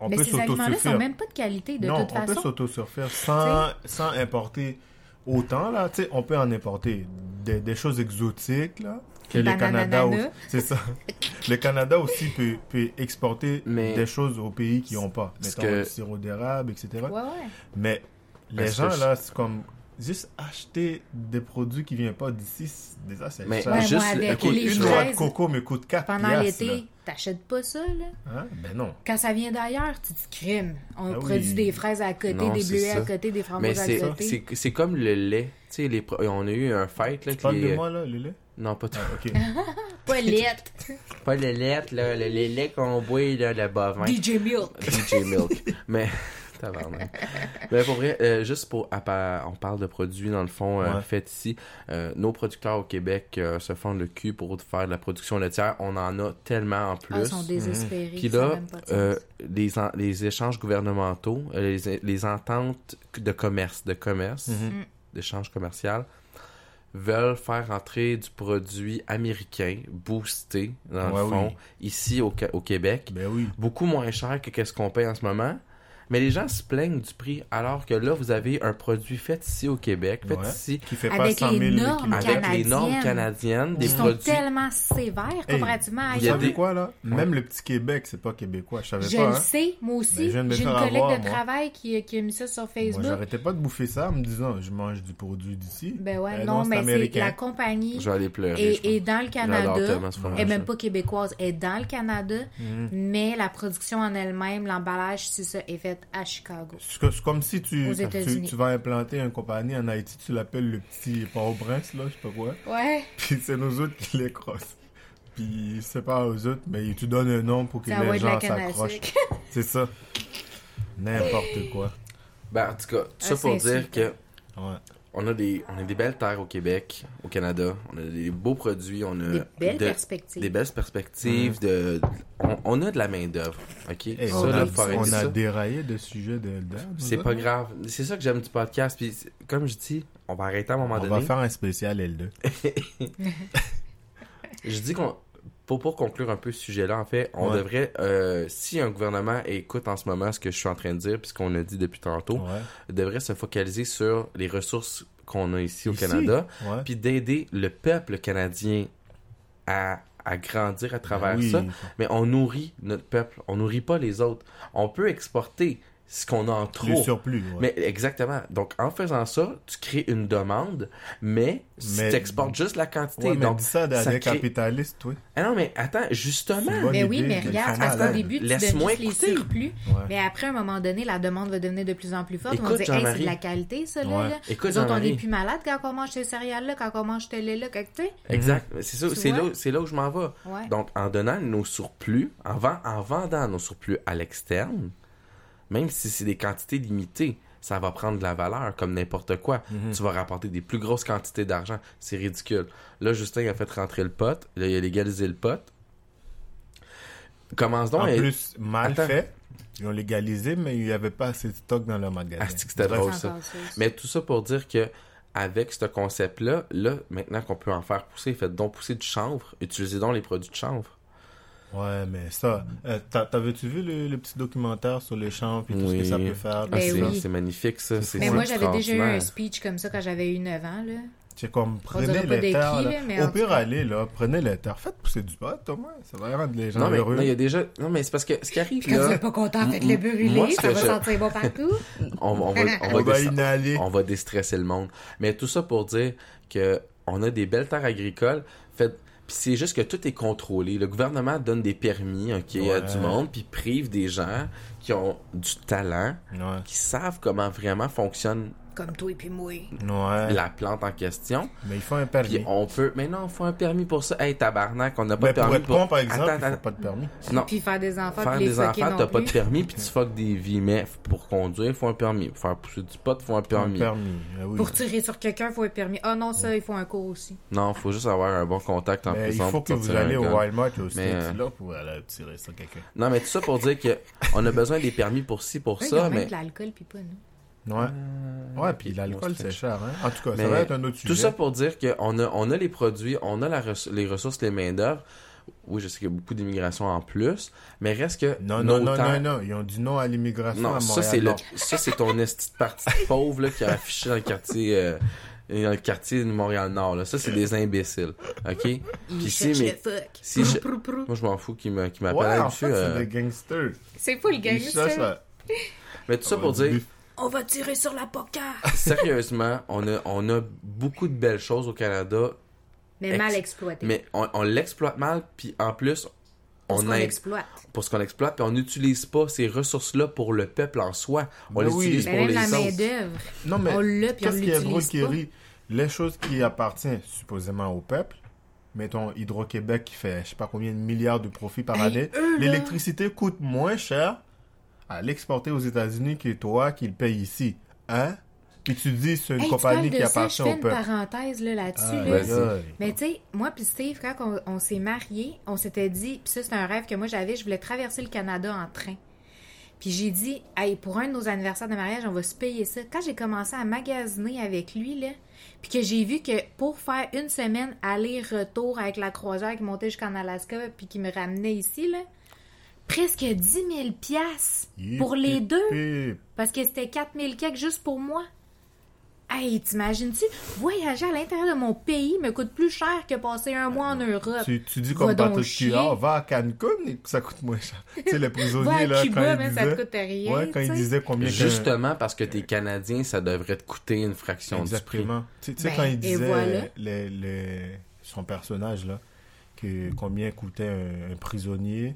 on Mais peut ces aliments-là sont même pas de qualité, de non, toute on peut façon. s'autosuffire sans, sans importer autant, là. Tu sais, on peut en importer des, des choses exotiques, là. Que le Canada, aussi- c'est ça. Le Canada aussi peut, peut exporter Mais- des choses aux pays qui n'ont pas. Mettons que- le sirop d'érable, etc. Ouais, ouais. Mais les gens, là, c'est comme juste acheter des produits qui viennent pas d'ici, déjà, c'est Mais cher. Ouais, juste, moi, avec ok, les Une noix de coco me coûte 4 pendant l'été, t'achètes pas ça, là. Hein? Ben non. Quand ça vient d'ailleurs, tu te crimes. On Ah oui. produit des fraises à côté, Non, des bleuets à côté, des Mais framboises à c'est, côté. c'est, c'est comme le lait. Tu sais, les, pro- on a eu un fight, là, Tu parles de moi, là, le lait? Non, pas tout. Ah, ok. Pas lettre. Pas le lait, là, le, le lait qu'on boit, là, le bovin. DJ Milk. DJ Milk. Mais. Mais pour vrai, euh, juste pour, on parle de produits, dans le fond, euh, Ouais. faits ici. Euh, nos producteurs au Québec euh, se font le cul pour faire de la production laitière. On en a tellement en plus. Ah, ils sont désespérés. Puis là, euh, les, en- les échanges gouvernementaux, euh, les, les ententes de commerce, de commerce, Mhm. d'échange commercial, veulent faire entrer du produit américain, boosté, dans Ouais, le fond, oui. ici au, au Québec, Ben oui. beaucoup moins cher que ce qu'on paye en ce moment. Mais les gens se plaignent du prix, alors que là, vous avez un produit fait ici au Québec, fait Ouais. ici, Qui fait Avec pas 100 000 les normes avec les normes canadiennes. canadiennes, des Ils sont produits... tellement sévères Hey, comparativement à il y a Vous ailleurs. des- savez quoi, là? Même le petit Québec, c'est pas québécois. Je savais Je pas, le hein? sais, moi Ben, aussi. je viens de me J'ai une collègue avoir, de moi. travail qui, qui a mis ça sur Moi, Facebook. j'arrêtais pas de bouffer ça en me disant, je mange du produit d'ici. ben ouais, Eh non, mais c'est la compagnie Je vais aller pleurer, je pense. dans le Canada. Elle même pas québécoise, elle est dans le Canada, Mhm. mais la production en elle-même, l'emballage, c'est ça, est fait à Chicago. C'est co- c'est comme si tu, tu, vas implanter une compagnie en Haïti, tu l'appelles le petit Port-au-Prince, là, je sais pas quoi. Ouais. Puis c'est nous autres qui les crossent. Puis c'est pas aux autres, mais tu donnes un nom pour que Ça les gens s'accrochent. C'est ça. N'importe quoi. Ben, en tout cas, tout ça Ah, pour dire que Ouais. On a des on a des belles terres au Québec, au Canada, on a des beaux produits, on a Des belles de- perspectives. des belles perspectives de on, on a de la main d'œuvre, ok. Ça on, a, on a ça. déraillé de sujet de C'est pas grave. C'est ça que j'aime du podcast. Puis comme je dis, on va arrêter à un moment On donné. va faire un spécial L2. Je dis qu'on pour, pour conclure un peu ce sujet-là, en fait, on Ouais. devrait, euh, si un gouvernement écoute en ce moment ce que je suis en train de dire, puis ce qu'on a dit depuis tantôt, Ouais. devrait se focaliser sur les ressources qu'on a ici au Ici? Canada, puis d'aider le peuple canadien à, à grandir à travers Ben oui. ça. Mais on nourrit notre peuple, on nourrit pas les autres. On peut exporter ce qu'on a en Le trop. surplus. ouais. Mais exactement. Donc, en faisant ça, tu crées une demande, mais, tu exportes juste la quantité. Ouais, mais donc, dis ça crée- capitalistes, toi. Ah non, mais attends, justement. Bonne Mais oui, mais regarde, parce qu'au début, tu donnes les surplus, Ouais. mais après, à un moment donné, la demande va devenir de plus en plus forte. Écoute, on va dire, hey, c'est de la qualité, ça, là. Ouais. là. Écoute, Nous autres, on n'est plus malades quand on mange ces céréales-là, quand on mange tel lait-là, quand tu sais. Exact. C'est ça, c'est là, c'est là où je m'en vais. Donc, en donnant nos surplus, en vendant nos surplus à l'externe, même si c'est des quantités limitées, ça va prendre de la valeur comme n'importe quoi. Mhm. Tu vas rapporter des plus grosses quantités d'argent. C'est ridicule. Là, Justin a fait rentrer le pot. Là, il a légalisé le pot. Commence donc En à- plus, mal Attends. fait. Ils ont légalisé, mais il n'y avait pas assez de stock dans leur magasin. Ah, c'est que c'était drôle, ça. Mais tout ça pour dire que avec ce concept-là, là, maintenant qu'on peut en faire pousser, faites donc pousser du chanvre. Utilisez donc les produits de chanvre. Ouais, mais ça. euh, t'as- T'avais-tu vu le, le petit documentaire sur les champs et tout ce que ça peut faire? Ah, Ben c'est oui. magnifique, ça. Mais moi, j'avais déjà eu un speech comme ça quand j'avais eu 9 ans, là. C'est comme, prenez les terres. Au pire, cas. allez, là, prenez les terres. Faites pousser du pot, au moins. Ça va rendre les gens Non, mais heureux. non, il y a déjà. Non, mais c'est parce que ce qui arrive Quand tu là, n'es pas content, faites-le brûler, ça va je- sentir bon partout. on, va- on va, on va, inhaler. on va déstresser le monde. Mais tout ça pour dire que on a des belles terres agricoles. Fait, puis c'est juste que tout est contrôlé. Le gouvernement donne des permis, ok, à Ouais. du monde, puis prive des gens qui ont du talent, Ouais. qui savent comment vraiment fonctionne Comme toi et puis moi. Ouais. la plante en question. Mais il faut un permis. Puis on peut. Mais non, il faut un permis pour ça. Hey, tabarnak, on n'a pas Mais de permis pour être bon, par exemple, Attends, il faut pas de permis. Non. Puis faire des enfants, Faire puis les des enfants, non t'as pas de permis, puis tu fuck des vies. Mais pour conduire, il faut un permis. Pour faire pousser du pot, il faut un Un permis. permis. ah oui. Pour tirer sur quelqu'un, il faut un permis. Ah non, ça, il faut un cours aussi. Non, faut juste avoir un bon contact en Mais il prison. faut que vous un allez au. Walmart au Mais, States, euh, là pour aller tirer sur quelqu'un. Non, mais tout ça pour dire que on a besoin des permis pour ci, pour ça, mais. de l'alcool, puis pas nous. Ouais. Ouais, ok, puis l'alcool, c'est cher, hein. En tout cas, Mais ça va être un autre sujet. Tout ça pour dire qu'on a, on a les produits, on a la res- les ressources, les main-d'œuvre. Oui, je sais qu'il y a beaucoup d'immigration en plus, mais reste que. Non, non, non, terres- non, non. Ils ont dit non à l'immigration Non, à ça Montréal. c'est le, ça c'est ton esti de parti pauvre là, qui a affiché dans le quartier, euh, dans le quartier de Montréal-Nord. Là. Ça c'est des imbéciles, ok? Puis si, mais- si je- Prou, prou, prou. moi je m'en fous qui me, qui m'appelle Ouais, en là-dessus. fait, euh, c'est des gangsters. C'est fou, le gangster. Mais tout ça pour dire. On va tirer sur la poca. sérieusement, on a, on a beaucoup de belles choses au Canada, Mais Ex- mal exploité. mais on, on l'exploite mal, puis en plus, Parce on qu'on a l'exploite. pour ce qu'on exploite, puis on n'utilise pas ces ressources-là pour le peuple en soi. On Ben les oui. utilise Mais pour même les la autres. main-d'œuvre. Non, mais On l'a, puis on qu'est-ce qui est drôle, l'utilise pas. Kerry? Les choses qui appartiennent supposément au peuple, mettons Hydro-Québec qui fait je sais pas combien de milliards de profits par Hey, année, l'électricité coûte moins cher à l'exporter aux États-Unis que toi qui le paye ici. Hein? Puis tu dis c'est une Hey, compagnie qui de ça, appartient je fais au une peuple. parenthèse là, là-dessus. Là. Aïe. Mais tu sais, moi puis Steve, quand on, on s'est mariés, on s'était dit, puis ça c'est un rêve que moi j'avais, je voulais traverser le Canada en train. Puis j'ai dit, hey, pour un de nos anniversaires de mariage, on va se payer ça. Quand j'ai commencé à magasiner avec lui, là, puis que j'ai vu que pour faire une semaine aller-retour avec la croisière qui montait jusqu'en Alaska, puis qui me ramenait ici, là, presque 10 000 piastres pour les yip, deux. yip. Parce que c'était 4000 quelques juste pour moi. Hey, t'imagines-tu? Voyager à l'intérieur de mon pays me coûte plus cher que passer un mois en Europe. Tu, tu dis Va comme Patrick va à Cancun et ça coûte moins cher. tu sais, prisonniers, à là, Cuba, quand mais ils ça te coûte rien. Ouais, quand sais. disaient combien que- Justement parce que t'es Canadien, ça devrait te coûter une fraction du prix. Exactement. Tu sais- Ben, quand il disait voilà. les- les- son personnage, là, que combien coûtait un, un prisonnier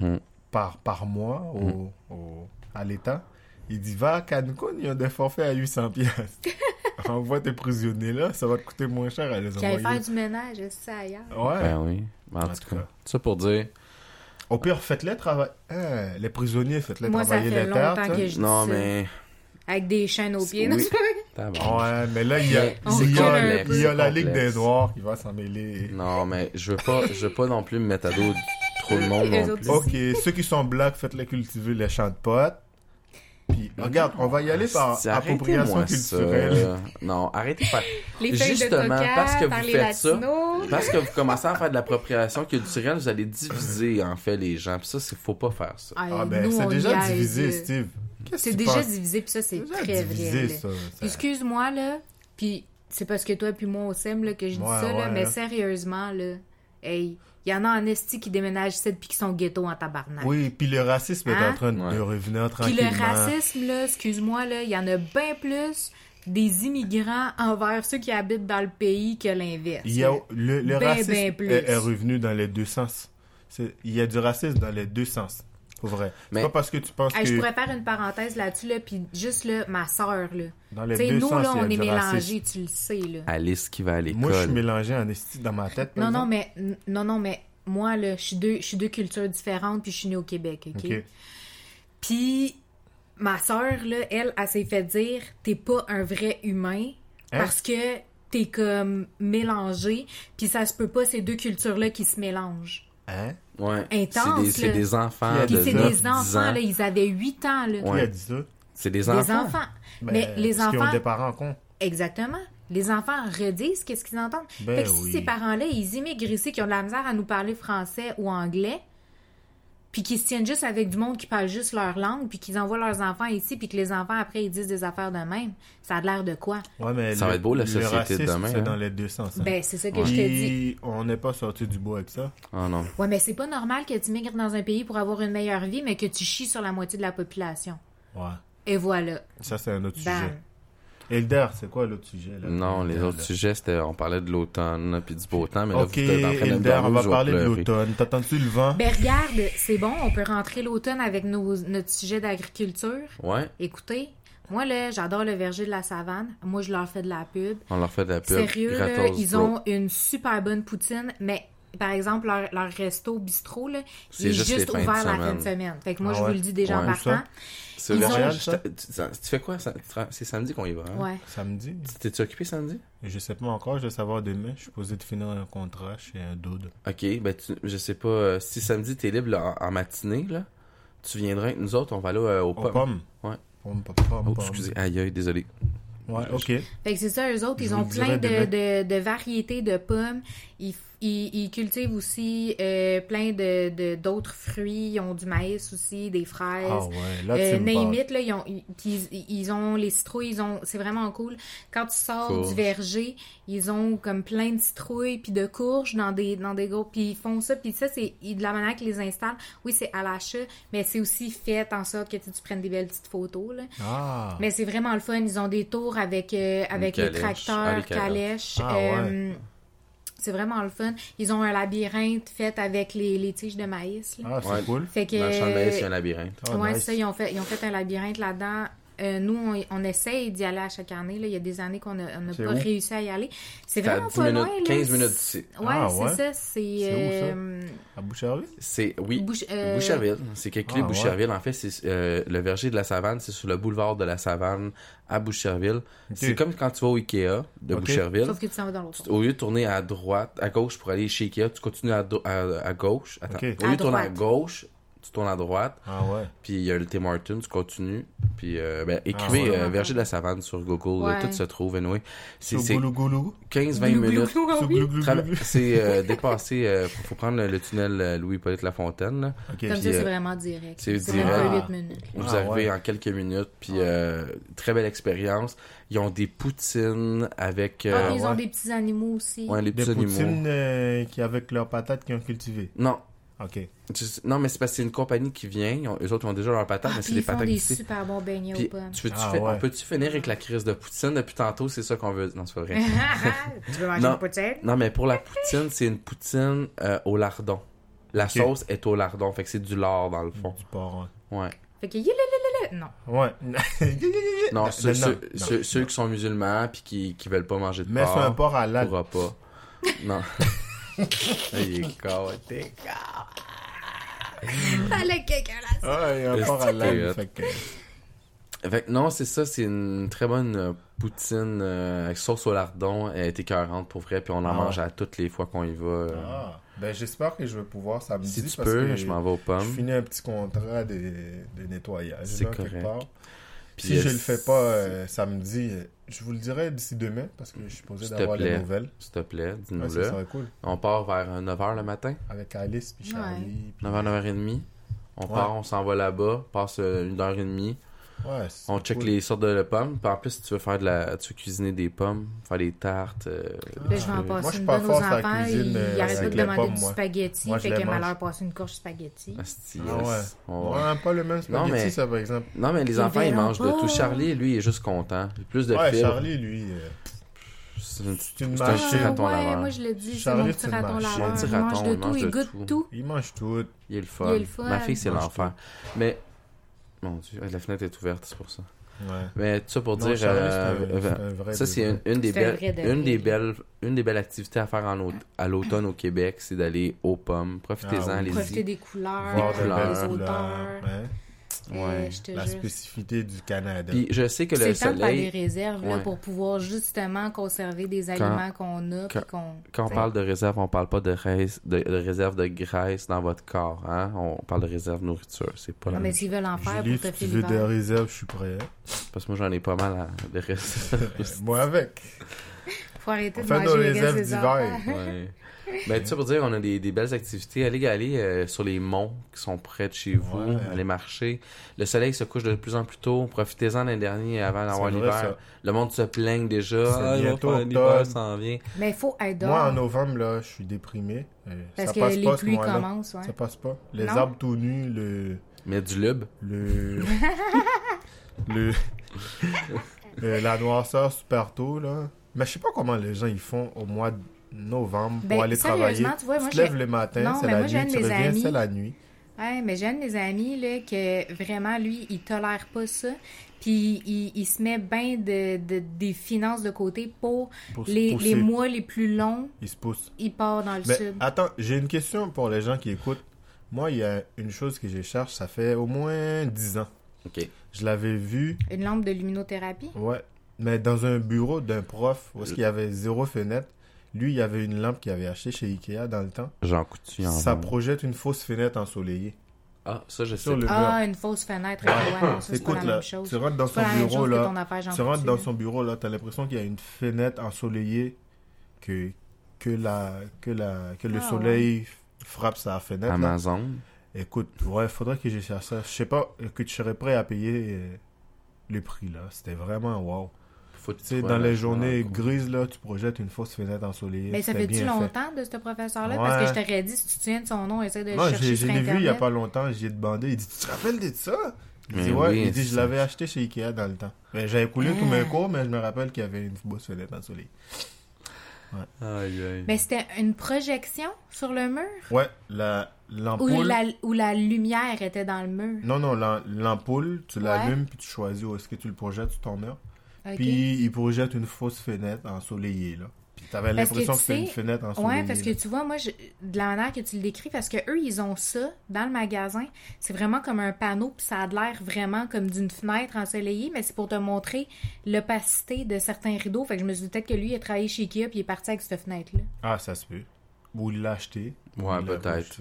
Hmm. par, par mois au, au- à l'État, il dit va à Cancun, il y a des forfaits à 800 piastres. Envoie tes prisonniers là, ça va te coûter moins cher à les Qui allait envoyer. faire du ménage, c'est ça ailleurs. Ouais. Ben oui. En, En tout tout cas, cas. ça pour dire. Au pire, faites-les travailler. Hein, les prisonniers, faites-les Moi, ça travailler fait les terres. longtemps tu que sais. je dis Non, ça. mais. Avec des chaînes aux pieds. Oui. Ouais, mais là, il y a, il y a, il y a la Ligue des Noirs qui va s'en mêler. Non, mais je veux pas, je veux pas non plus me mettre à dos trop de monde non plus. Ok, ceux qui sont blacks, faites-les cultiver les champs de potes. Puis, regarde, on va y aller par C'est- appropriation ça. culturelle. Non, arrêtez de faire. Les de Justement, coca parce que vous faites ça. Parce que vous commencez à faire de l'appropriation culturelle, vous allez diviser en fait les gens. Puis ça, c'est faut pas faire ça. Ah ben, nous, c'est déjà divisé, Steve. C'est déjà penses? divisé, puis ça, c'est très divisé, vrai. ça. Ça. excuse-moi, là, puis c'est parce que toi puis moi, on s'aime, là, que je dis Ouais, ça, là, mais sérieusement, là, hey, il y en a en esti qui déménagent ici puis qui sont ghetto en tabarnak. Oui, puis le racisme est Hein? en train de Ouais. revenir Puis tranquillement. le racisme, là, excuse-moi, là, il y en a bien plus des immigrants envers ceux qui habitent dans le pays que l'inverse. Il y a, là. le le Ben, racisme ben plus. est, est revenu dans les deux sens. Il y a du racisme dans les deux sens. Pour vrai. Mais- C'est pas parce que tu penses Hey, que je pourrais faire une parenthèse là-dessus, là, puis juste, là, ma soeur, là. dans les Tu sais, deux nous, sens, là, on est mélangés, tu le sais, là. Alice qui va à l'école. Moi, je suis mélangé en esti dans ma tête. par Non, non, mais, non, non, mais moi, là, je suis deux, je suis deux cultures différentes, puis je suis née au Québec, OK? Ok. Puis, ma sœur, là, elle, elle s'est fait dire, t'es pas un vrai humain, Hein? parce que t'es comme mélangé, puis ça se peut pas ces deux cultures-là qui se mélangent. Hein? Ouais. intense, C'est des, des enfants Puis de Puis c'est 9, des 10 enfants, ans. là, ils avaient 8 ans, là. Qui Ouais. a dit ça? C'est des Des enfants. enfants. Ben, Mais les parce qu'ils ont enfants- des parents cons. Exactement. Les enfants redisent qu'est-ce qu'ils entendent. Ben fait que si oui. ces parents-là, ils immigrent ici, qui ont de la misère à nous parler français ou anglais, puis qu'ils se tiennent juste avec du monde qui parle juste leur langue, puis qu'ils envoient leurs enfants ici, puis que les enfants, après, ils disent des affaires de même, ça a l'air de quoi? Ouais, mais Ça le- va être beau, la société de demain, C'est hein. dans les deux sens. hein. Ben, c'est ça que je te dis. On n'est pas sorti du bois avec ça. Oh non. Ouais, mais c'est pas normal que tu migres dans un pays pour avoir une meilleure vie, mais que tu chies sur la moitié de la population. Ouais. Et voilà. Ça, c'est un autre Bam. sujet. Elder, c'est quoi l'autre sujet? Là? Non, les autres là. sujets, c'était, on parlait de l'automne, puis du beau temps, mais là, Ok, vous êtes en train de me Elder, on va parler de l'automne. T'entends-tu le vent? Ben, regarde, c'est bon, on peut rentrer l'automne avec nos, notre sujet d'agriculture. Ouais, Écoutez, moi, là, j'adore le verger de la savane. Moi, je leur fais de la pub. on leur fait de la pub. Sérieux, là, ils bro. ont une super bonne poutine, mais par exemple, leur, leur resto bistrot, là, C'est il est juste ouvert la fin de semaine. Fait que moi, Ah je vous le dis déjà Ouais, en partant. C'est ont- Montréal, ça? tu, fais quoi? C'est samedi qu'on y va, hein? Ouais. Samedi? T'es-tu occupé samedi? Je sais pas encore, je vais savoir demain. Je suis posé de finir un contrat chez un dude. Ok, ben tu, je sais pas, euh, si samedi t'es libre là, en, en matinée, là, tu viendras avec nous autres, on va aller euh, au Aux pomme. pommes? Ouais. Pommes, pommes, pommes, Oh, excusez, aïe aïe, désolé. Ouais, ok. Fait que c'est ça, eux autres, ils ont plein de, de, de variétés de pommes. Ils, ils, ils cultivent aussi euh, plein de de- d'autres fruits. Ils ont du maïs aussi, des fraises. Ah ouais, là, Euh, tu me name parles. it, là, ils ont, ils, ils, ont les citrouilles, ils ont, c'est vraiment cool. Quand tu sors du verger, ils ont comme plein de citrouilles puis de courges dans des, dans des gros, puis ils font ça, puis ça, c'est de la manière qu'ils les installent. Oui, c'est à l'achat, mais c'est aussi fait en sorte que tu, tu prennes des belles petites photos, là. Ah, Mais c'est vraiment le fun. Ils ont des tours avec, euh, avec les tracteurs, Ah, calèches. Ah, euh, C'est vraiment le fun. Ils ont un labyrinthe fait avec les, les tiges de maïs. là. ah c'est Ouais. cool. Fait que, Dans le champ de maïs, il y a un labyrinthe. Ah, ouais, nice. c'est ça, ils ont fait, ils ont fait un labyrinthe là-dedans. Euh, nous, on, on essaye d'y aller à chaque année. Là. Il y a des années qu'on n'a pas où? réussi à y aller. C'est vraiment 10 pas minutes, loin. là. 15 minutes d'ici. Ouais, Ah, c'est ouais? ça. C'est. C'est où, ça? euh, À Boucherville? C'est, oui, Bouche- euh, Boucherville. C'est clés Ah, Boucherville. En fait, c'est euh, le verger de la savane, c'est sur le boulevard de la savane à Boucherville. C'est comme quand tu vas au Ikea de. Boucherville. Sauf que tu s'en vas dans l'autre. sens. Au lieu de tourner à droite, à gauche pour aller chez Ikea, tu continues à, à, à gauche. Attends. Au lieu À de tourner à gauche, tu tournes à droite. Ah ouais. Puis il y a le Tim Hortons, tu continues. Puis euh, ben, écrivez Ah ouais. euh, Verger de la Savane sur Google, là, Ouais. tout se trouve, anyway. C'est Sur c'est goulou goulou. 15-20 Glou, glou, minutes. C'est euh, dépassé, euh, faut, prendre le, le tunnel euh, Louis-Polyte Lafontaine. Là. Ok. Comme Puis, ça, c'est euh, vraiment direct. c'est direct. Ah. 8 minutes. là. Vous Ah, arrivez ouais. en quelques minutes, puis euh, très belle expérience. Ils ont des poutines avec Ah, euh, ils ont ouais. des petits animaux aussi. ouais, les Des petits animaux. poutines euh, qui avec leurs patates qui ont cultivé. Non, Ok. tu non, mais c'est parce que c'est une compagnie qui vient. Ils ont- eux autres ont déjà leurs patates, Ah, mais c'est des ils font patates des super bons beignets Puis, aux pommes. tu peux-tu Ah, fi- ouais. on peut-tu finir avec la crise de poutine depuis tantôt? C'est ça qu'on veut. Non, c'est pas vrai. tu veux manger Non. une poutine? non, mais pour la poutine, c'est une poutine euh, au lardon. La Ok. sauce est au lardon, fait que c'est du lard dans le fond. Du porc. Ouais. Fait que. Non. Ouais. Ouais. Non, Non, ceux, non, ceux- non, ceux- non. ceux qui sont musulmans puis qui, qui veulent pas manger de Mais c'est un porc, porc halal. pourra pas. Non. Il est con, t'es Fallait que quelqu'un là. Ouais, un Est-ce porc que halal. t'es Fait que... Fait que non, c'est ça, c'est une très bonne euh, poutine euh, avec sauce au lardon. Elle est écœurante pour vrai, puis on en Ah. mange à toutes les fois qu'on y va. euh. Ah. Ben, j'espère que je vais pouvoir samedi. si tu parce peux, que je m'en vais aux Je pommes. finis un petit contrat de, de nettoyage. C'est là, quelque correct. part. Puis, si euh, je le fais pas euh, samedi, je vous le dirai d'ici demain parce que je suis posé d'avoir les nouvelles. S'il te plaît, Ouais, ça dis-nous-le. serait cool. on part vers 9h le matin, Avec Alice puis Charlie. puis- 9h, 9h30. On Ouais. part, on s'en va là-bas, passe euh, une heure et demie. Ouais, On check cool. les sortes de pommes. Puis en plus, si tu veux faire de la. Tu veux cuisiner des pommes, faire des tartes. euh, Là, je vais en Moi, je passer suis une pas bonne aux enfants. cuisine, Ils euh, arrêtent pas de demander pommes, du moi. spaghetti. Moi, fait que ma mange. leur passe une courge spaghetti. asti, Ah ouais. yes. On- Ouais, pas le même Non, spaghetti, mais- ça, par exemple. Non, mais les Ils enfants, ils mangent de pas. tout. Charlie, lui, il est juste content. Il a Plus de Ouais, fibres. Charlie, lui. euh, C'est une- c'est un petit raton ouais, laveur. moi je le dis, c'est mon petit raton laveur. Un petit Il mange de il tout, mange il de goûte tout. il mange tout. Il est le fun. Ma fille, c'est l'enfer. Mais. Mon Dieu, la fenêtre est ouverte, c'est pour ça. Ouais. Mais tout ça pour Non, dire. Euh, un- euh, ça, c'est une, une des belles, une des belles, une des belles activités à faire en aut- à l'automne au Québec, c'est d'aller aux pommes. Profitez-en, Ah oui. allez-y. Profiter des couleurs, des couleurs. odeurs. Ouais. Ouais. Je te La jure. spécificité du Canada. Puis je sais que C'est le le temps de faire des soleil, réserves là, pour pouvoir justement conserver des aliments qu'on a. puis qu'on, quand on parle de réserve, on parle pas de, res- de, de réserve de graisse dans votre corps. Hein? On parle de réserve nourriture. C'est pas la Non, mais s'ils veulent en faire Julie, pour te si tu faire veux des réserves, je suis prêt. Parce que moi, j'en ai pas mal à, de réserve. Moi avec. Faut arrêter On de fait nos manger les réserves d'hiver. Ouais. Ben, tu sais, pour dire, on a des, des belles activités. Allez aller euh, sur les monts qui sont près de chez vous. Ouais. Allez marcher. Le soleil se couche de plus en plus tôt. Profitez-en l'année dernière avant d'avoir l'hiver. ça. Le monde se plaigne déjà. Ah, l'hiver s'en vient. Mais il faut être dehors. Moi, en novembre, là, je suis déprimé. Euh, parce ça que passe les pas pluies commencent. Ouais. Ça passe pas. Les Non? arbres tout nus, le... Mais du lube. le, le, euh, la noirceur super tôt, là. Mais je sais pas comment les gens ils font au mois de novembre pour Ben, aller travailler. tu vois, moi, tu te lèves le matin, Non, c'est mais la moi, nuit, tu mes reviens, amis- c'est la nuit. Ouais, mais j'ai un de mes amis là, que vraiment, lui, il tolère pas ça. Puis il, il se met bien de, de- des finances de côté pour les, les mois les plus longs, Ils se poussent. il part dans le Mais sud. attends, j'ai une question pour les gens qui écoutent. Moi, il y a une chose que je cherche, ça fait au moins 10 ans. OK. Je l'avais vu, Une lampe de luminothérapie? ouais, mais dans un bureau d'un prof, où est-ce qu'il y avait zéro fenêtre. Lui, il y avait une lampe qu'il avait achetée chez Ikea dans le temps. Jean Coutu en Ça projette une fausse fenêtre ensoleillée. Ah, ça, je sais. Sur le mur. Ah, une fausse fenêtre. Ouais, non, ça, pas Écoute, la là, même chose. tu rentres dans son bureau, là. affaire, Tu rentres dans là. son bureau, là, t'as l'impression qu'il y a une fenêtre ensoleillée que, que, la, que, la, que le Ah, soleil frappe sa fenêtre. là. Amazon. Écoute, ouais, faudrait que j'essaie ça. Je sais pas que tu serais prêt à payer euh, le prix, là. C'était vraiment wow. Faut que Tu sais, sois dans les journées grises, là, tu projettes une fausse fenêtre ensoleillée. Mais ça fait-tu fait. longtemps de ce professeur-là? Ouais. Parce que je t'aurais dit, si tu te souviens de son nom, essaie de le chercher j'ai- je l'ai vu il y a pas longtemps, j'y ai demandé. Il dit Tu te rappelles de ça? Il Mais dit Ouais, oui, il dit Je l'avais acheté chez Ikea dans le temps. Mais J'avais coulé tous mes Ah. cours, mais je me rappelle qu'il y avait une fausse fenêtre ensoleillée. Aïe, aïe. Mais c'était une projection sur le mur? Ouais, la, Où l'ampoule. la, où la lumière était dans le mur? Non, non, la- l'ampoule, tu Ouais. l'allumes puis tu choisis où est-ce que tu le projettes sur ton mur. Puis il projette une fausse fenêtre ensoleillée, là. Puis t'avais que l'impression que c'était une fenêtre ensoleillée. Ouais, parce que là. tu vois, moi, je- de la manière que tu le décris, parce que eux, ils ont ça dans le magasin. C'est vraiment comme un panneau, puis ça a l'air vraiment comme d'une fenêtre ensoleillée, mais c'est pour te montrer l'opacité de certains rideaux. Fait que je me suis dit peut-être que lui, il a travaillé chez Ikea, puis il est parti avec cette fenêtre-là. Ah, ça se peut. Ou il l'a acheté. Ouais, peut-être.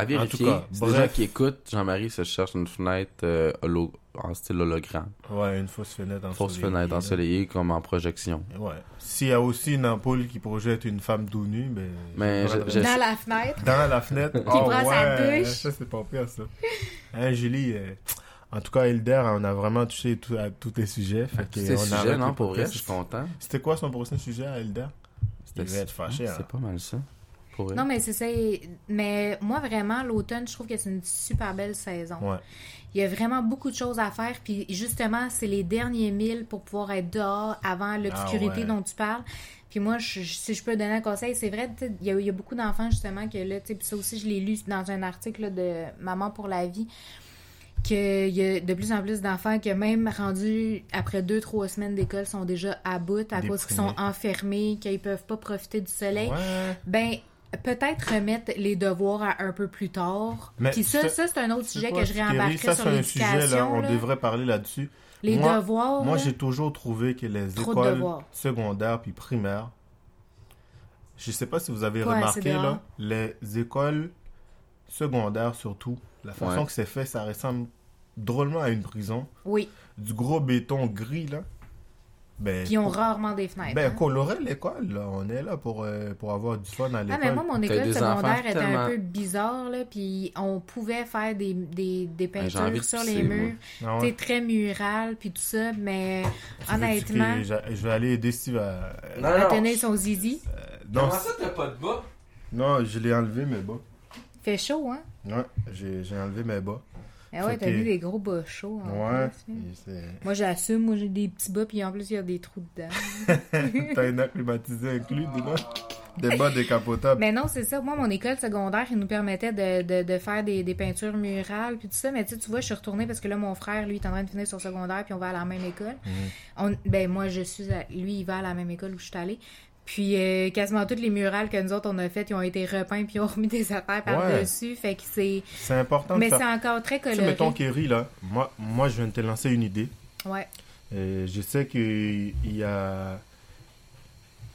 À vérifier. En tout cas, si des gens bref. qui écoutent, Jean-Marie se cherche une fenêtre euh, holo- en style hologramme. Ouais, une fausse fenêtre ensoleillée. Fausse fenêtre ensoleillée comme en projection. Ouais. S'il y a aussi une ampoule qui projette une femme tout nue, ben. Mais je. Dans la fenêtre. Dans la fenêtre? Qui prend sa douche. Ça, c'est pas pire, ça. Hein, Julie, euh, en tout cas, Hilder, on a vraiment touché tout- à tous les sujets. Fait que on sujets, non, pour vrai, je suis content. C'était quoi son prochain sujet à Hilder? Il C'était- devait être fâché, Ouais, hein. C'est pas mal ça. Pour vrai. Non, mais c'est ça. Mais moi, vraiment, l'automne, je trouve que c'est une super belle saison. Ouais. Il y a vraiment beaucoup de choses à faire. Puis justement, c'est les derniers milles pour pouvoir être dehors avant l'obscurité Ah ouais. dont tu parles. Puis moi, je- si je peux donner un conseil, c'est vrai, il y, a, il y a beaucoup d'enfants justement que là, tu sais, puis ça aussi, je l'ai lu dans un article là, de Maman pour la vie, qu'il y a de plus en plus d'enfants que même rendus après deux, trois semaines d'école sont déjà à bout à cause qu'ils sont enfermés, qu'ils peuvent pas profiter du soleil. Ouais. Ben, peut-être remettre les devoirs à un peu plus tard. Mais Puis ça, c'est- ça c'est un autre sujet quoi, que je réembarquerai Ça, sur c'est un sujet, là. l'éducation. On là. devrait parler là-dessus. Les Moi- devoirs. Moi, j'ai toujours trouvé que les Trop écoles secondaires puis primaires, je sais pas si vous avez remarqué, là, les écoles secondaires surtout, la façon Ouais. que c'est fait, ça ressemble drôlement à une prison. Oui. Du gros béton gris, là. Ben, Puis ils ont rarement des fenêtres. ben hein. colorer l'école, là. On est là pour, euh, pour avoir du fun à Ah, l'école. mais moi, mon école secondaire était tellement- un peu bizarre, là, puis on pouvait faire des, des, des Ben, peintures sur pisser, les murs. Ah ouais. T'es très mural, puis tout ça, mais Tu honnêtement, que Je vais aller aider Steve à... Non, à tenir son zizi, Non, t'as pas de bas? non, je l'ai enlevé mes bas. fait chaud, hein? Ouais, j'ai j'ai enlevé mes bas. Ah ouais, t'as mis des gros bas chauds. en Ouais. plus, hein? Moi, j'assume, moi, j'ai des petits bas, puis en plus, il y a des trous dedans. T'as une air climatisé inclus dedans? Des bas décapotables. Mais non, c'est ça. Moi, mon école secondaire, il nous permettait de, de, de faire des, des peintures murales, puis tout ça. Mais tu sais, tu vois, je suis retournée parce que là, mon frère, lui, est en train de finir son secondaire, puis on va à la même école. Mhm. On, ben, moi, je suis. à- lui, il va à la même école où je suis allée. Puis euh, quasiment toutes les murales que nous autres on a faites, ils ont été repeints puis ils ont remis des affaires par-dessus. Fait que c'est. C'est important Mais faire- c'est encore très Tu sais, coloré. mettons Kerry, là, moi, moi, je viens de te lancer une idée. Ouais. Et je sais qu'il y a,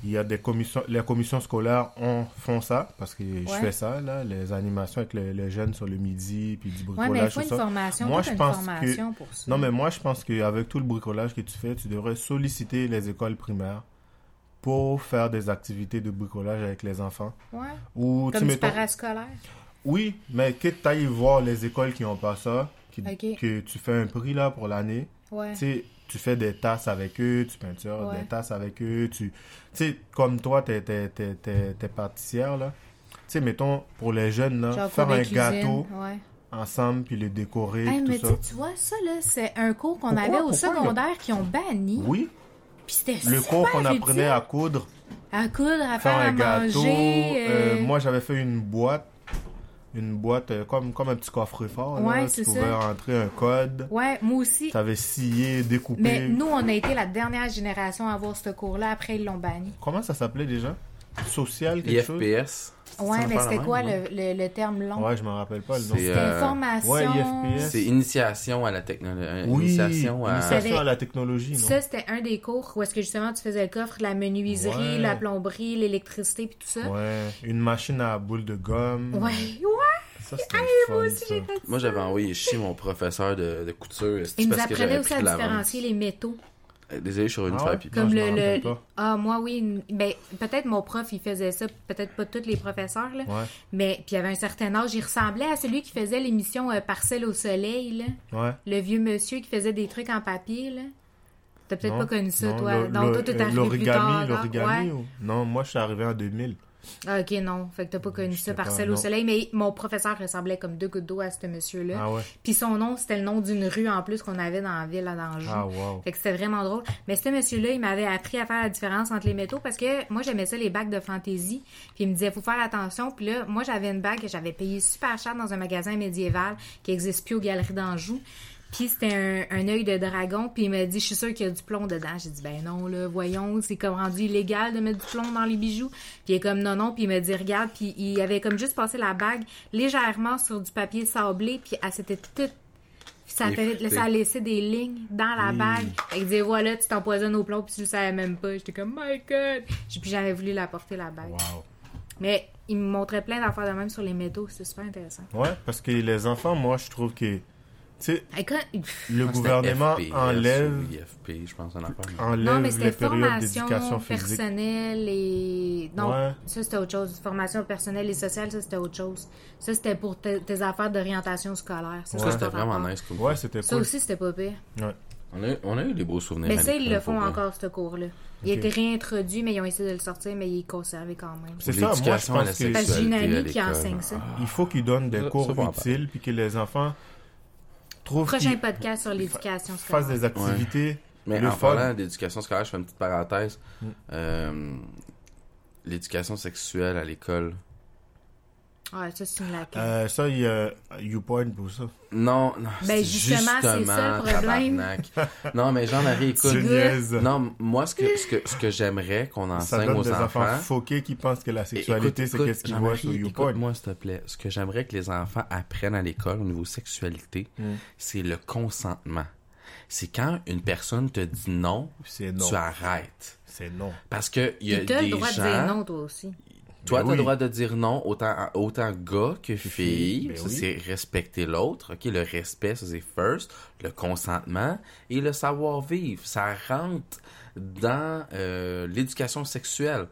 il y a des commissions, les commissions scolaires ont, font ça, parce que je fais ça, là, les animations avec les, les jeunes sur le midi, puis du Ouais, mais il bricolage, faut une ça. formation. Moi, je une pense que- formation pour ça. Non, mais moi, je pense qu'avec tout le bricolage que tu fais, tu devrais solliciter les écoles primaires pour faire des activités de bricolage avec les enfants. Ouais. Ou, tu Comme du mettons- parascolaire. Oui, mais que tu ailles voir les écoles qui ont pas ça, qui- que tu fais un prix là pour l'année. Ouais. Tu tu fais des tasses avec eux, tu peintures Ouais. des tasses avec eux, tu... Tu sais, comme toi, t'es, t'es, t'es, t'es, pâtissière, là. Tu sais, mettons, pour les jeunes, là, Genre faire un cuisine, gâteau Ouais. ensemble, puis le décorer, Hey, tout mais ça. tu tu vois, ça, là, c'est un cours qu'on Pourquoi- avait au pourquoi secondaire qui ont banni. Oui, le cours qu'on apprenait à coudre, À coudre, à faire faire un à gâteau. manger. euh, euh, moi, j'avais fait une boîte, une boîte euh, comme, comme un petit coffre-fort, là. Ouais, Tu c'est pouvais ça. rentrer un code, Ouais, moi aussi. t'avais scié, découpé. Mais nous, on a été la dernière génération à avoir ce cours-là. Après, ils l'ont banni. Comment ça s'appelait déjà? Social, quelque chose? IFPS. Ouais, mais me c'était quoi le, le, le terme long? Ouais, je m'en rappelle pas le nom. C'est, C'était euh, formation. ouais, IFPS. C'est initiation à la technologie. Oui, initiation à... initiation Savais- à la technologie, non? Ça, c'était un des cours où est-ce que justement tu faisais le coffre, la menuiserie, Ouais. la plomberie, l'électricité puis tout ça? Ouais, une machine à boule de gomme. Ouais, ouais. Ça, c'était moi fun, aussi, ça. j'ai fait ça. Moi, j'avais envoyé chier mon professeur de, de couture. Il nous apprenait aussi à différencier les métaux. Euh, Désolé, je suis revenu Ah. Comme le, le-. Ah, moi, oui. une- Ben, peut-être mon prof, il faisait ça. Peut-être pas tous les professeurs, là. Ouais, Mais, puis il avait un certain âge. Il ressemblait à celui qui faisait l'émission euh, Parcelle au soleil, là. ouais. Le vieux monsieur qui faisait des trucs en papier, là. T'as peut-être pas connu ça, non, toi? le- Donc, toi, t'es euh, arrivé plus tard. L'origami, l'origami Ouais. ou... Non, moi, je suis arrivé en 2000. Ah, ok, non. Fait que t'as pas connu Je ça, Parcelle au soleil. Mais mon professeur ressemblait comme deux gouttes d'eau à ce monsieur-là. Ah ouais. Puis son nom, c'était le nom d'une rue en plus qu'on avait dans la ville à Danjou. Ah, wow. Fait que c'était vraiment drôle. Mais ce monsieur-là, il m'avait appris à faire la différence entre les métaux parce que moi, j'aimais ça, les bagues de fantaisie. Puis il me disait, faut faire attention. Puis là, moi, j'avais une bague que j'avais payée super cher dans un magasin médiéval qui existe plus aux Galeries d'Anjou. Puis c'était un, un œil de dragon. Puis il m'a dit, je suis sûre qu'il y a du plomb dedans. J'ai dit, ben non, là, voyons, c'est comme rendu illégal de mettre du plomb dans les bijoux. Puis il est comme, non, non. Puis il m'a dit, regarde. Puis il avait comme juste passé la bague légèrement sur du papier sablé. Puis elle s'était toute ça, fait, ça a laissé des lignes dans la bague. Fait que disait, voilà, tu t'empoisonnes au plomb, puis tu le savais même pas. J'étais comme, my god! J'ai plus jamais voulu la porter, la bague. Wow. Mais il me montrait plein d'affaires de même sur les métaux. C'était super intéressant. Ouais, parce que les enfants, moi, je trouve que... Sais, le Ah, gouvernement FPS enlève, IFP, je pense, mais- enlève Non, mais les c'était périodes formation d'éducation physique. personnelle et... Non, Ouais. ça c'était autre chose. Formation personnelle et sociale, ça c'était autre chose. Ça c'était pour tes, tes affaires d'orientation scolaire. Ça, Ça, c'est c'était vraiment nice. Comme Ouais, c'était Ça cool. aussi c'était pas pire. Ouais. On a, eu- on a eu des beaux souvenirs. Mais ça, ils le font encore, ce cours-là. Il a été réintroduit, mais ils ont essayé de le sortir, mais il est conservé quand même. C'est ça, moi, je pense que Parce que j'ai une sexualité à amie qui enseigne ça. il faut qu'ils donnent des Ça, cours en utiles, puis que les enfants Prochain podcast sur l'éducation scolaire. des activités Mais le en fun. parlant d'éducation scolaire, je fais une petite parenthèse. Mm. Euh, L'éducation sexuelle à l'école. Ouais, ça, c'est une. Euh, ça, il y a YouPoint pour ça. Non, non. Ben, c'est justement, c'est ça, le problème. non, mais Jean-Marie, écoute. Non, moi, ce que, ce que, ce que j'aimerais qu'on Ça enseigne donne aux des enfants enfants. foqués qui pensent que la sexualité, c'est qu'est-ce qu'ils voient sur YouPoint. Écoute-moi, s'il te plaît. Ce que j'aimerais que les enfants apprennent à l'école au niveau sexualité, Mm. c'est le consentement. C'est quand une personne te dit non, tu arrêtes. C'est non. Parce que il y a Tu as des le droit gens... de dire non, toi aussi. Toi, Ben tu as oui. le droit de dire non autant, autant gars que fille, fille. ben ça, oui. c'est respecter l'autre. OK, le respect, ça, c'est first. Le consentement et le savoir-vivre. Ça rentre dans euh, l'éducation sexuelle.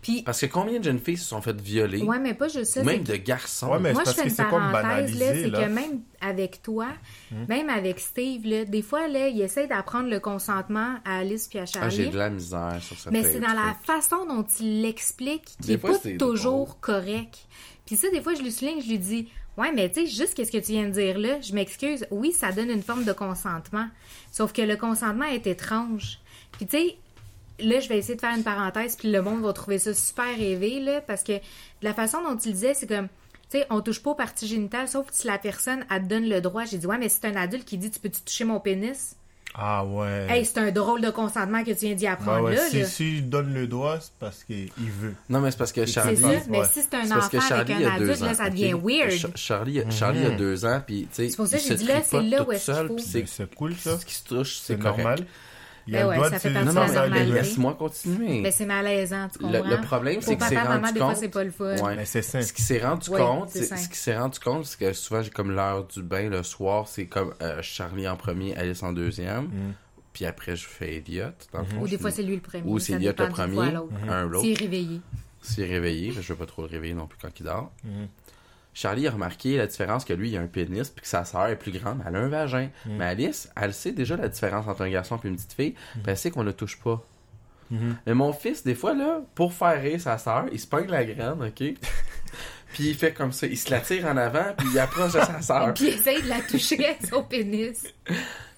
Puis, Parce que combien de jeunes filles se sont faites violer? ouais, mais pas juste ça. même de garçons. Ouais, mais Moi, je c'est fais parce une que c'est comme parenthèse, là, banalisé, c'est là. que même avec toi, Hmm. même avec Steve, là, des fois, là, il essaie d'apprendre le consentement à Alice puis à Ah, Charlie. j'ai de la misère sur ça. Mais c'est dans la façon dont il l'explique qui Des est fois, pas toujours correct. Puis ça, des fois, je lui souligne, je lui dis, ouais, mais tu sais, juste qu'est-ce que tu viens de dire là, je m'excuse. Oui, ça donne une forme de consentement. Sauf que le consentement est étrange. Puis tu sais, là, je vais essayer de faire une parenthèse, puis le monde va trouver ça super rêvé, là, parce que de la façon dont il disait, c'est comme, tu sais, on touche pas aux parties génitales, sauf si la personne, elle te donne le droit. J'ai dit, ouais, mais si c'est un adulte qui dit, tu peux-tu toucher mon pénis? Ah ouais. Hey, c'est un drôle de consentement que tu viens d'y Bah apprendre ouais, là. si, là. si je donne le doigt, c'est parce qu'il veut. Non, mais c'est parce que Charlie. ça, mais ouais. si c'est un enfant que Charlie avec a un deux adulte, ans. là, ça devient weird. Ch- Charlie, Charlie a deux ans, puis tu sais, C'est pour ça il que j'ai dit là, c'est là où tout est-ce qu'il faut. C'est cool ça. ce qui se touche, c'est normal. Il y a Ben le ouais, ça de fait partie Non, de la normalité. lui. laisse-moi continuer. Mais c'est malaisant, tu Le, comprends? le problème, Pour c'est que c'est rendu maman, des fois, compte. c'est pas le fun. Ouais. Mais c'est sain. Ce qui s'est rendu Ouais, compte, c'est ce qui s'est rendu compte, c'est que souvent j'ai comme l'heure du bain le soir, c'est comme euh, Charlie en premier, Alice en deuxième, Mm. puis après je fais Elliot. Dans le fond, Ou je des fois, c'est lui le premier. ou c'est ça Elliot le premier, un ou l'autre. S'il est réveillé. S'il est réveillé, je veux pas trop le réveiller non plus quand il dort. Charlie a remarqué la différence que lui, il a un pénis, puis que sa sœur est plus grande, mais elle a un vagin. Mm. Mais Alice, elle sait déjà la différence entre un garçon et une petite fille, puis elle sait qu'on ne touche pas. Mhm. Mais mon fils, des fois, là, pour faire rire sa sœur, il se pogne la graine, OK? puis il fait comme ça, il se la tire en avant, puis il approche de sa sœur. Puis il essaye de la toucher avec son pénis.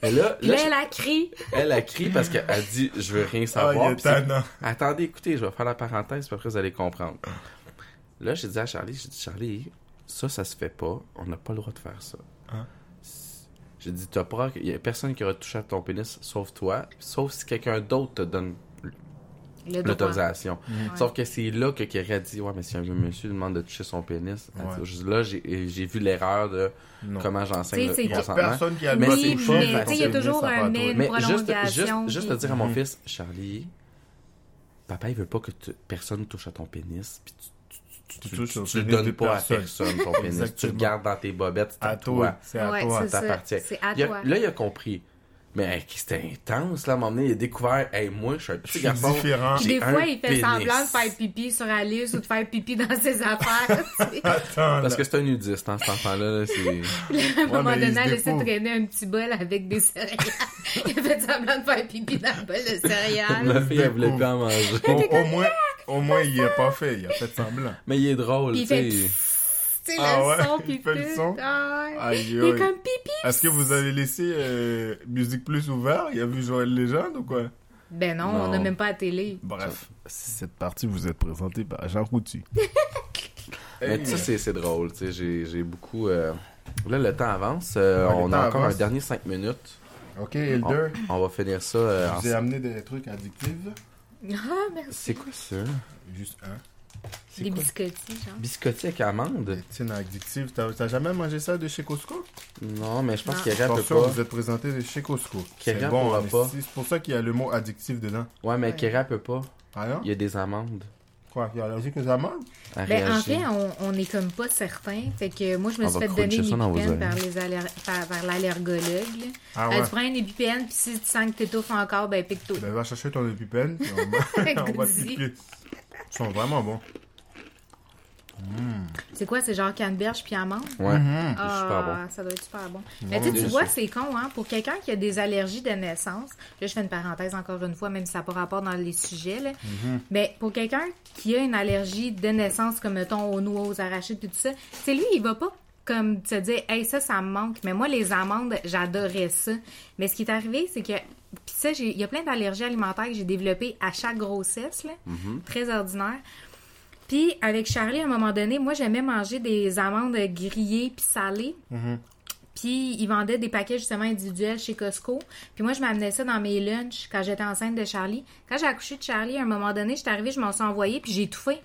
Et là, Puis là, là, je- elle a crié. elle a crié parce qu'elle dit « Je veux rien savoir tannant. Attendez, écoutez, je vais faire la parenthèse, puis après vous allez comprendre. Là, j'ai dit à Charlie, j'ai dit, Charlie, ça, ça se fait pas. On n'a pas le droit de faire ça. Hein? J'ai dit, t'as pas, il y a personne qui aura touché à ton pénis, sauf toi, sauf si quelqu'un d'autre te donne l'autorisation. Sauf que c'est là que Kerry a dit, ouais, mais si un monsieur demande de toucher son pénis, Ouais. dit, là, j'ai j'ai vu l'erreur de Non. comment j'enseigne sais, le consentement. personne qui a le Mais droit c'est pas il y a toujours un mais, juste, juste, juste puis- à dire à mon Mhm. fils, Charlie, papa, il veut pas que tu- personne touche à ton pénis, puis tu, tu, Tu tu, touches tu- au tu le donnes pas personne. à personne ton pénis. tu le gardes dans tes bobettes, c'est à, À toi. toi. C'est à Ouais, toi. c'est ça. t'appartient. Là, il a compris. Mais hey, c'était intense, là, à un moment donné, il a découvert, hey, moi, je suis un petit garçon. différent. Des un fois, il fait pénis. semblant de faire pipi sur Alice ou de faire pipi dans ses affaires. Attends, Parce là. que c'est un nudiste, hein, cet enfant-là. là, c'est... Puis là, à un moment il donné, essaie de découvre. traîner un petit bol avec des céréales. il a fait semblant de faire pipi dans le bol de Ma céréales. fille, elle voulait plus en manger. Au, au moins, au moins, il est pas fait. Il a fait semblant. Mais il est drôle, tu il sais. Sais, Ah le ouais, son, il puis fait le son? Ah ouais. Aïe, Il est aïe. comme pipi. Est-ce que vous avez laissé euh, Musique Plus ouvert Il a vu Joël Légende ou quoi? Ben non, Non. on n'a même pas la télé. Bref, cette partie vous êtes présentée par Jean Coutu. Mais ça, c'est, c'est drôle, tu sais. J'ai, beaucoup. euh, Là, le temps avance. euh, Ouais, on temps a encore avance. un dernier 5 minutes. Ok, Elder, On va finir ça. euh, je en- vous ai amené des trucs addictifs? Ah, merci. C'est quoi ça? Juste un. Des quoi? biscottis, genre. Biscotti avec amande? Tiens, addictif. T'as t'as jamais mangé ça de chez Costco? Non, mais je pense Non. qu'il peut Attention, pas. vous êtes présenté de chez Costco. C'est bon, pourra mais pas. c'est c'est pour ça qu'il y a le mot addictif dedans. Ouais, mais Ouais. Kéra peut pas. Ah non? Il y a des amandes. Quoi, il y a allergique aux amandes Ben, en fait, on, on est comme pas certain. Fait que moi, je me On suis va fait donner cruncher une ça dans vos épipène par, oreilles. les aller- par, par l'allergologue. là. Ah Elle ouais. te prend une épipène, puis si tu sens que t'étouffes encore, ben pique-toi. Ben, va chercher ton épipène, puis on va, on va te Goody. piquer. Ils sont vraiment bons. C'est quoi, c'est genre canneberge puis amande? Ouais, c'est super bon. Ah, ça doit être super bon. Mais tu sais, tu délicieux. vois, c'est con, hein? Pour quelqu'un qui a des allergies de naissance, là, je fais une parenthèse encore une fois, même si ça n'a pas rapport dans les sujets, là. Mhm. Mais pour quelqu'un qui a une allergie de naissance, comme mettons aux noix, aux arachides, puis tout ça, c'est lui, il va pas comme te dire, hey, ça, ça me manque. Mais moi, les amandes, j'adorais ça. Mais ce qui est arrivé, c'est que. Puis ça, j'ai- il y a plein d'allergies alimentaires que j'ai développées à chaque grossesse, là. Très ordinaire. Puis avec Charlie, à un moment donné, moi, j'aimais manger des amandes grillées puis salées. Mhm. Puis ils vendaient des paquets justement individuels chez Costco. Puis moi, je m'amenais ça dans mes lunchs quand j'étais enceinte de Charlie. Quand j'ai accouché de Charlie, à un moment donné, j'étais arrivée, je m'en suis envoyée, puis j'ai étouffé.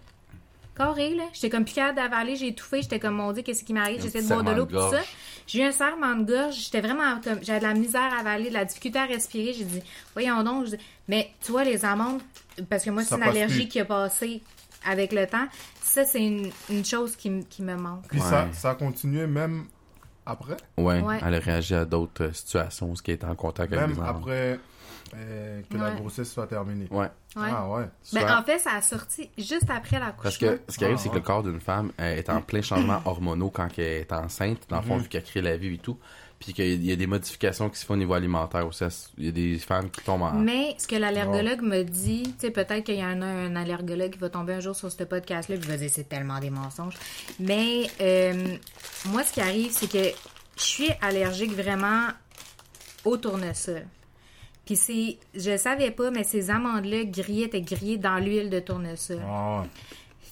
Carré, là. J'étais comme plus capable d'avaler, j'ai étouffé. J'étais comme, mon Dieu, qu'est-ce qui m'arrive? Un J'essayais de boire de l'eau, tout ça. J'ai eu un serrement de gorge. J'étais vraiment comme, j'avais de la misère à avaler, de la difficulté à respirer. J'ai dit, voyons donc. Je dis, Mais tu vois, les amandes, parce que moi, c'est une allergie plus. qui a passé avec le temps. Ça, c'est une, une chose qui, me manque. Puis Ouais. ça, ça a continué même après? Ouais, Ouais. elle a réagi à d'autres euh, situations, ce qui est en contact avec Même les amandes. après euh, que la grossesse soit terminée. Ouais. Ouais. Ah ouais. Ben, Soit- en fait, ça a sorti juste après l'accouchement. Parce que ce qui arrive, Ah, c'est que le corps d'une femme euh, est en plein changement hormonaux quand elle est enceinte, dans le fond, Mhm. vu qu'elle crée la vie et tout. Puis qu'il y a des modifications qui se font au niveau alimentaire aussi. Il y a des femmes qui tombent en. Mais ce que l'allergologue me dit, tu sais, peut-être qu'il y en a un allergologue qui va tomber un jour sur ce podcast-là, qui va dire c'est tellement des mensonges. Mais euh, moi, ce qui arrive, c'est que je suis allergique vraiment au tournesol. Puis c'est, je savais pas, mais ces amandes-là grillées étaient grillées dans l'huile de tournesol. Ouais.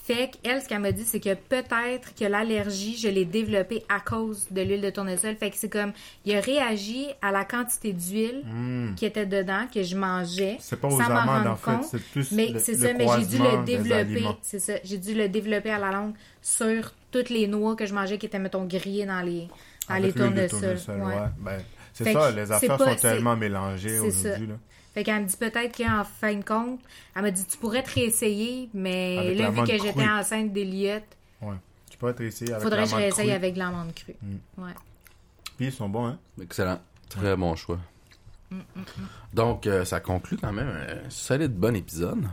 Fait qu'elle, ce qu'elle m'a dit, c'est que peut-être que l'allergie, je l'ai développée à cause de l'huile de tournesol. Fait que c'est comme, il a réagi à la quantité d'huile qui était dedans, que je mangeais. Hmm. C'est pas aux sans amandes, en fait, c'est plus Mais c'est ça, mais j'ai dû le développer. aliments. C'est ça. J'ai dû le développer à la langue sur toutes les noix que je mangeais qui étaient, mettons, grillées dans les, dans Avec les tournesols. tournesol, Ouais. ouais. Ben, c'est ça, les affaires pas- sont tellement mélangées aujourd'hui. là. Fait qu'elle me dit peut-être qu'en fin de compte, elle m'a dit tu pourrais te réessayer, mais Avec là, vu que j'étais enceinte d'Eliott, Ouais. Tu peux être essayé avec faudrait que je réessaye crue. avec de l'amande crue. Mm. Ouais. Puis ils sont bons, hein? Excellent. Très bon choix. Mm, Donc, euh, ça conclut quand même un solide bon épisode.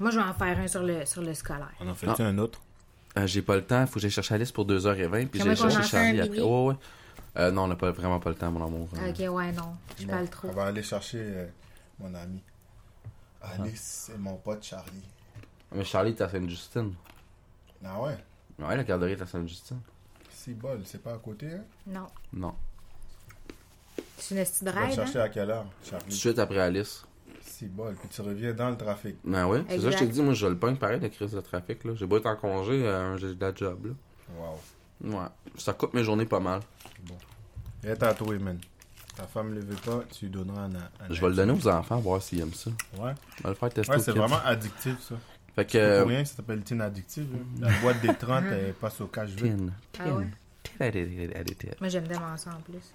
Moi, je vais en faire un sur le, sur le scolaire. On en fait Ah. un autre? Euh, j'ai pas le temps, faut que j'aille chercher Alice pour 2h20, puis j'ai un Charlie après. Ouais, ouais. Euh, non, on n'a pas, vraiment pas le temps, mon amour. Euh, Ok, ouais, non. Je Bon, parle trop. On va aller chercher euh, mon ami. Alice et mon pote Charlie. Mais Charlie est à Sainte-Justine. Ah ouais? Ouais, la garderie est à Sainte-Justine. C'est bol, c'est pas à côté, hein? Non. Non. C'est une petite Tu vas le ride, chercher hein? à quelle heure, Tout de Charlie? suite après Alice. C'est bol, puis tu reviens dans le trafic. Ben ouais, c'est ça que je t'ai dit, moi je le pogne pareil, la crise de trafic. là. J'ai beau être en congé, euh, j'ai de la job. Là. Wow. Ouais, ça coupe mes journées pas mal. Et à toi, man. Ta femme ne le veut pas, tu lui donneras un. un Je vais le donner aux enfants, voir s'ils aiment ça. Ouais, Je vais le faire tester ouais c'est vraiment addictif, ça. Fait que... Euh, pour rien que ça s'appelle Teen Addictive. La boîte des 30, elle passe au cash vite. tin, Ah tin, ouais? tin, tin, tin, tin. Moi, j'aime tellement ça en plus.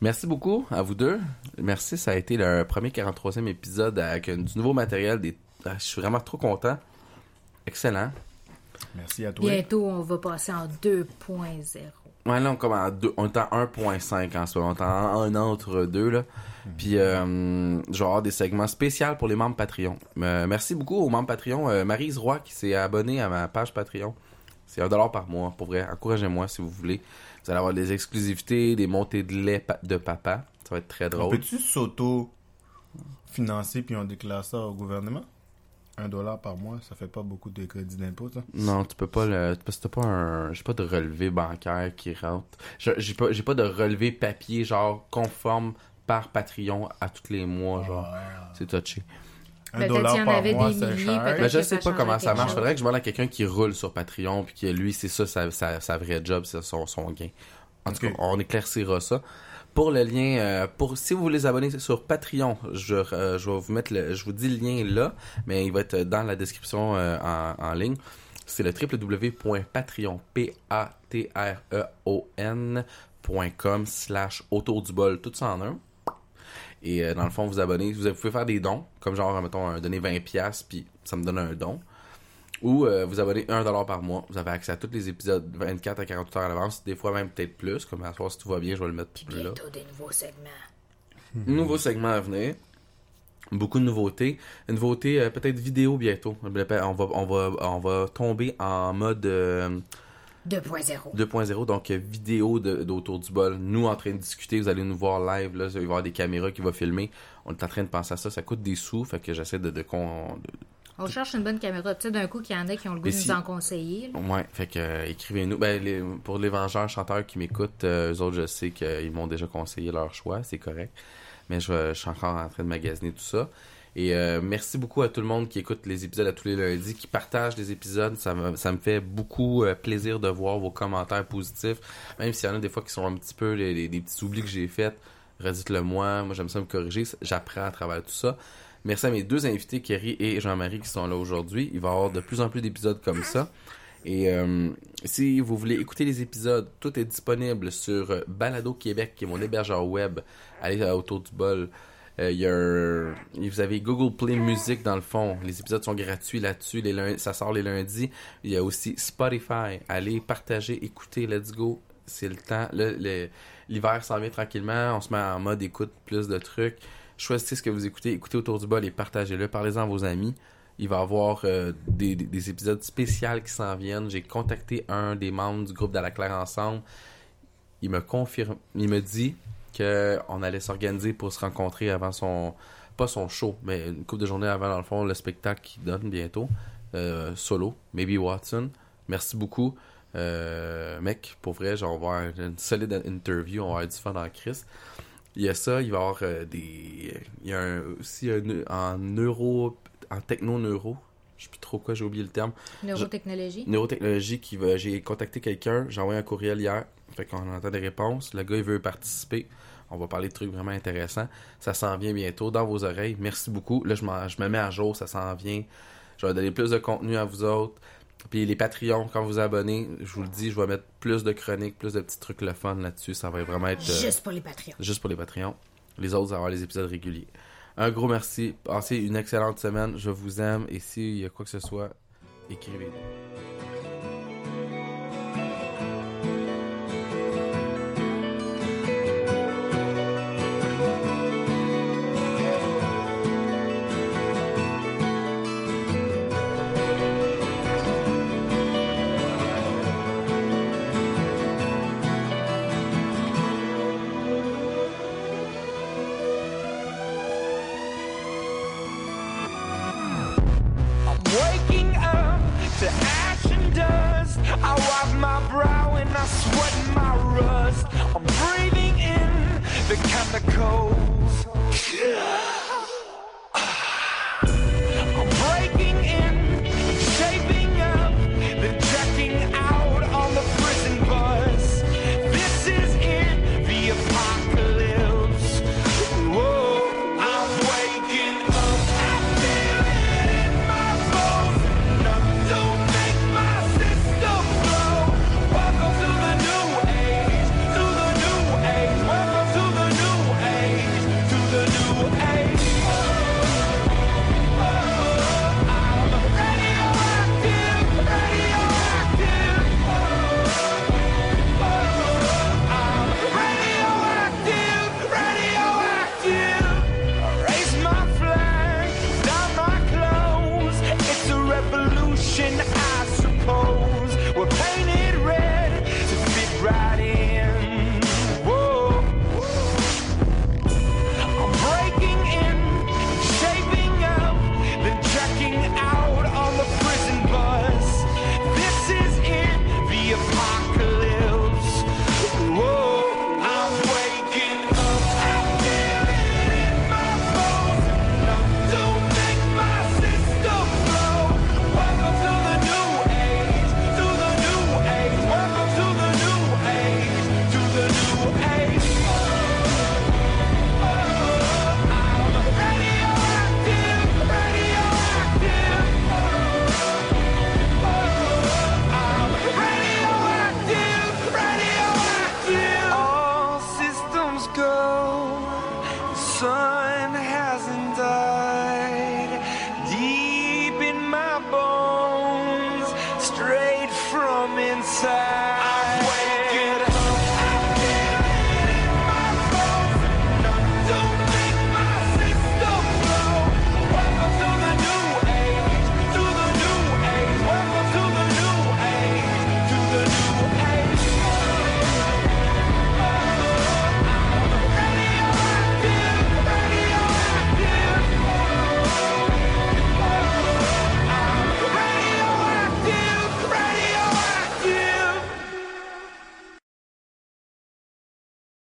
Merci beaucoup à vous deux. Merci, ça a été le premier 43e épisode avec euh, du nouveau matériel. Des... ah, Je suis vraiment trop content. Excellent. Merci à toi. Bientôt, on va passer en 2.0. Ouais, là, on, comme en deux- on est en 1.5 en ce moment. On est en un entre deux, là. Puis, euh, je vais avoir des segments spéciaux pour les membres Patreon. Euh, merci beaucoup aux membres Patreon. Euh, Maryse Roy qui s'est abonnée à ma page Patreon. C'est un dollar par mois, pour vrai. Encouragez-moi si vous voulez. Vous allez avoir des exclusivités, des montées de lait pa- de papa. Ça va être très drôle. peut-tu s'auto-financer puis on déclare ça au gouvernement? Un dollar par mois, ça fait pas beaucoup de crédit d'impôt, ça? Non, tu peux pas le. Parce que t'as pas un. J'ai pas de relevé bancaire qui rentre. Je- J'ai pas, j'ai pas de relevé papier, genre, conforme par Patreon à tous les mois, genre. C'est touché. Un Peut-être dollar qu'il y en par avait mois, des c'est milliers, cher. Mais je que sais pas comment ça marche. chose. Faudrait que je demande à quelqu'un qui roule sur Patreon, puis que lui, c'est ça, sa, sa, sa vraie job, c'est son, son gain. En tout cas, on éclaircira ça. Pour le lien, euh, pour si vous voulez vous abonner sur Patreon, je, euh, je vais vous mettre je vous dis le lien là, mais il va être dans la description euh, en, en ligne. C'est le www.patreon, p a t r e o n.com slash autour du bol, tout ça en un. Et dans le fond, vous abonnez, vous pouvez faire des dons, comme genre, mettons, donner 20$, piastres, puis ça me donne un don. Ou euh, vous abonnez 1$ par mois. Vous avez accès à tous les épisodes 24 à 48 heures à l'avance, des fois même peut-être plus. Comme à soir, si tout va bien, je vais le mettre plus là. Bientôt des nouveaux segments. Nouveau segment à venir. Beaucoup de nouveautés. Une nouveauté euh, peut-être vidéo bientôt. On va, on, va, on va tomber en mode euh, 2.0. 2.0, donc vidéo d'autour du bol. Nous en train de discuter, vous allez nous voir live, là, il va y avoir des caméras qui vont filmer. On est en train de penser à ça, ça coûte des sous, fait que j'essaie de, de, de- On cherche une bonne caméra. Tu sais, d'un coup, qu'il y en a qui ont le goût de nous en conseiller. là. Ouais, fait que euh, écrivez-nous. Ben, les- pour les vengeurs chanteurs qui m'écoutent, euh, eux autres, je sais qu'ils m'ont déjà conseillé leur choix, c'est correct. Mais je, je suis encore en train de magasiner tout ça. Et euh, merci beaucoup à tout le monde qui écoute les épisodes à tous les lundis, qui partage les épisodes. Ça me, ça me fait beaucoup euh, plaisir de voir vos commentaires positifs. Même s'il y en a des fois qui sont un petit peu les, petits oublis que j'ai faits, redites-le moi. Moi, j'aime ça me corriger. J'apprends à travers tout ça. Merci à mes deux invités, Kerry et Jean-Marie, qui sont là aujourd'hui. Il va y avoir de plus en plus d'épisodes comme ça. Et euh, si vous voulez écouter les épisodes, tout est disponible sur euh, Balado Québec, qui est mon hébergeur web. Allez euh, autour du bol. Y a vous avez Google Play Music dans le fond. Les épisodes sont gratuits là-dessus. Ça sort les lundis. Il y a aussi Spotify. Allez partager, écouter, let's go. C'est le temps. Le- le- L'hiver s'en vient tranquillement. On se met en mode écoute plus de trucs. Choisissez ce que vous écoutez. Écoutez autour du bol et partagez-le. Parlez-en à vos amis. Il va y avoir euh, des, des- des épisodes spéciaux qui s'en viennent. J'ai contacté un des membres du groupe de la Claire ensemble. Il me confirme, il me dit que on allait s'organiser pour se rencontrer avant son, pas son show, mais une couple de journées avant dans le fond le spectacle qu'il donne bientôt, euh, solo, Maybe Watson. Merci beaucoup, euh, mec. Pour vrai, genre, on va avoir une solide interview, on va avoir du fun Chris. Il y a ça, il va y avoir euh, des. Il y a un- aussi un, en neuro. En techno-neuro. je sais plus trop quoi, j'ai oublié le terme. Neurotechnologie. Neurotechnologie qui va. J'ai contacté quelqu'un, j'ai envoyé un courriel hier. Fait qu'on entend des réponses. Le gars, il veut participer. On va parler de trucs vraiment intéressants. Ça s'en vient bientôt dans vos oreilles. Merci beaucoup. Là, je, je me mets à jour, ça s'en vient. Je vais donner plus de contenu à vous autres. Puis les Patreons, quand vous abonnez, je vous le dis, je vais mettre plus de chroniques, plus de petits trucs le fun là-dessus. Ça va vraiment être. Euh, juste pour les Patreons. Juste pour les Patreons. Les autres, ça va avoir les épisodes réguliers. Un gros merci. Passez une excellente semaine. Je vous aime. Et s'il y a quoi que ce soit, écrivez. chemicals. Yeah.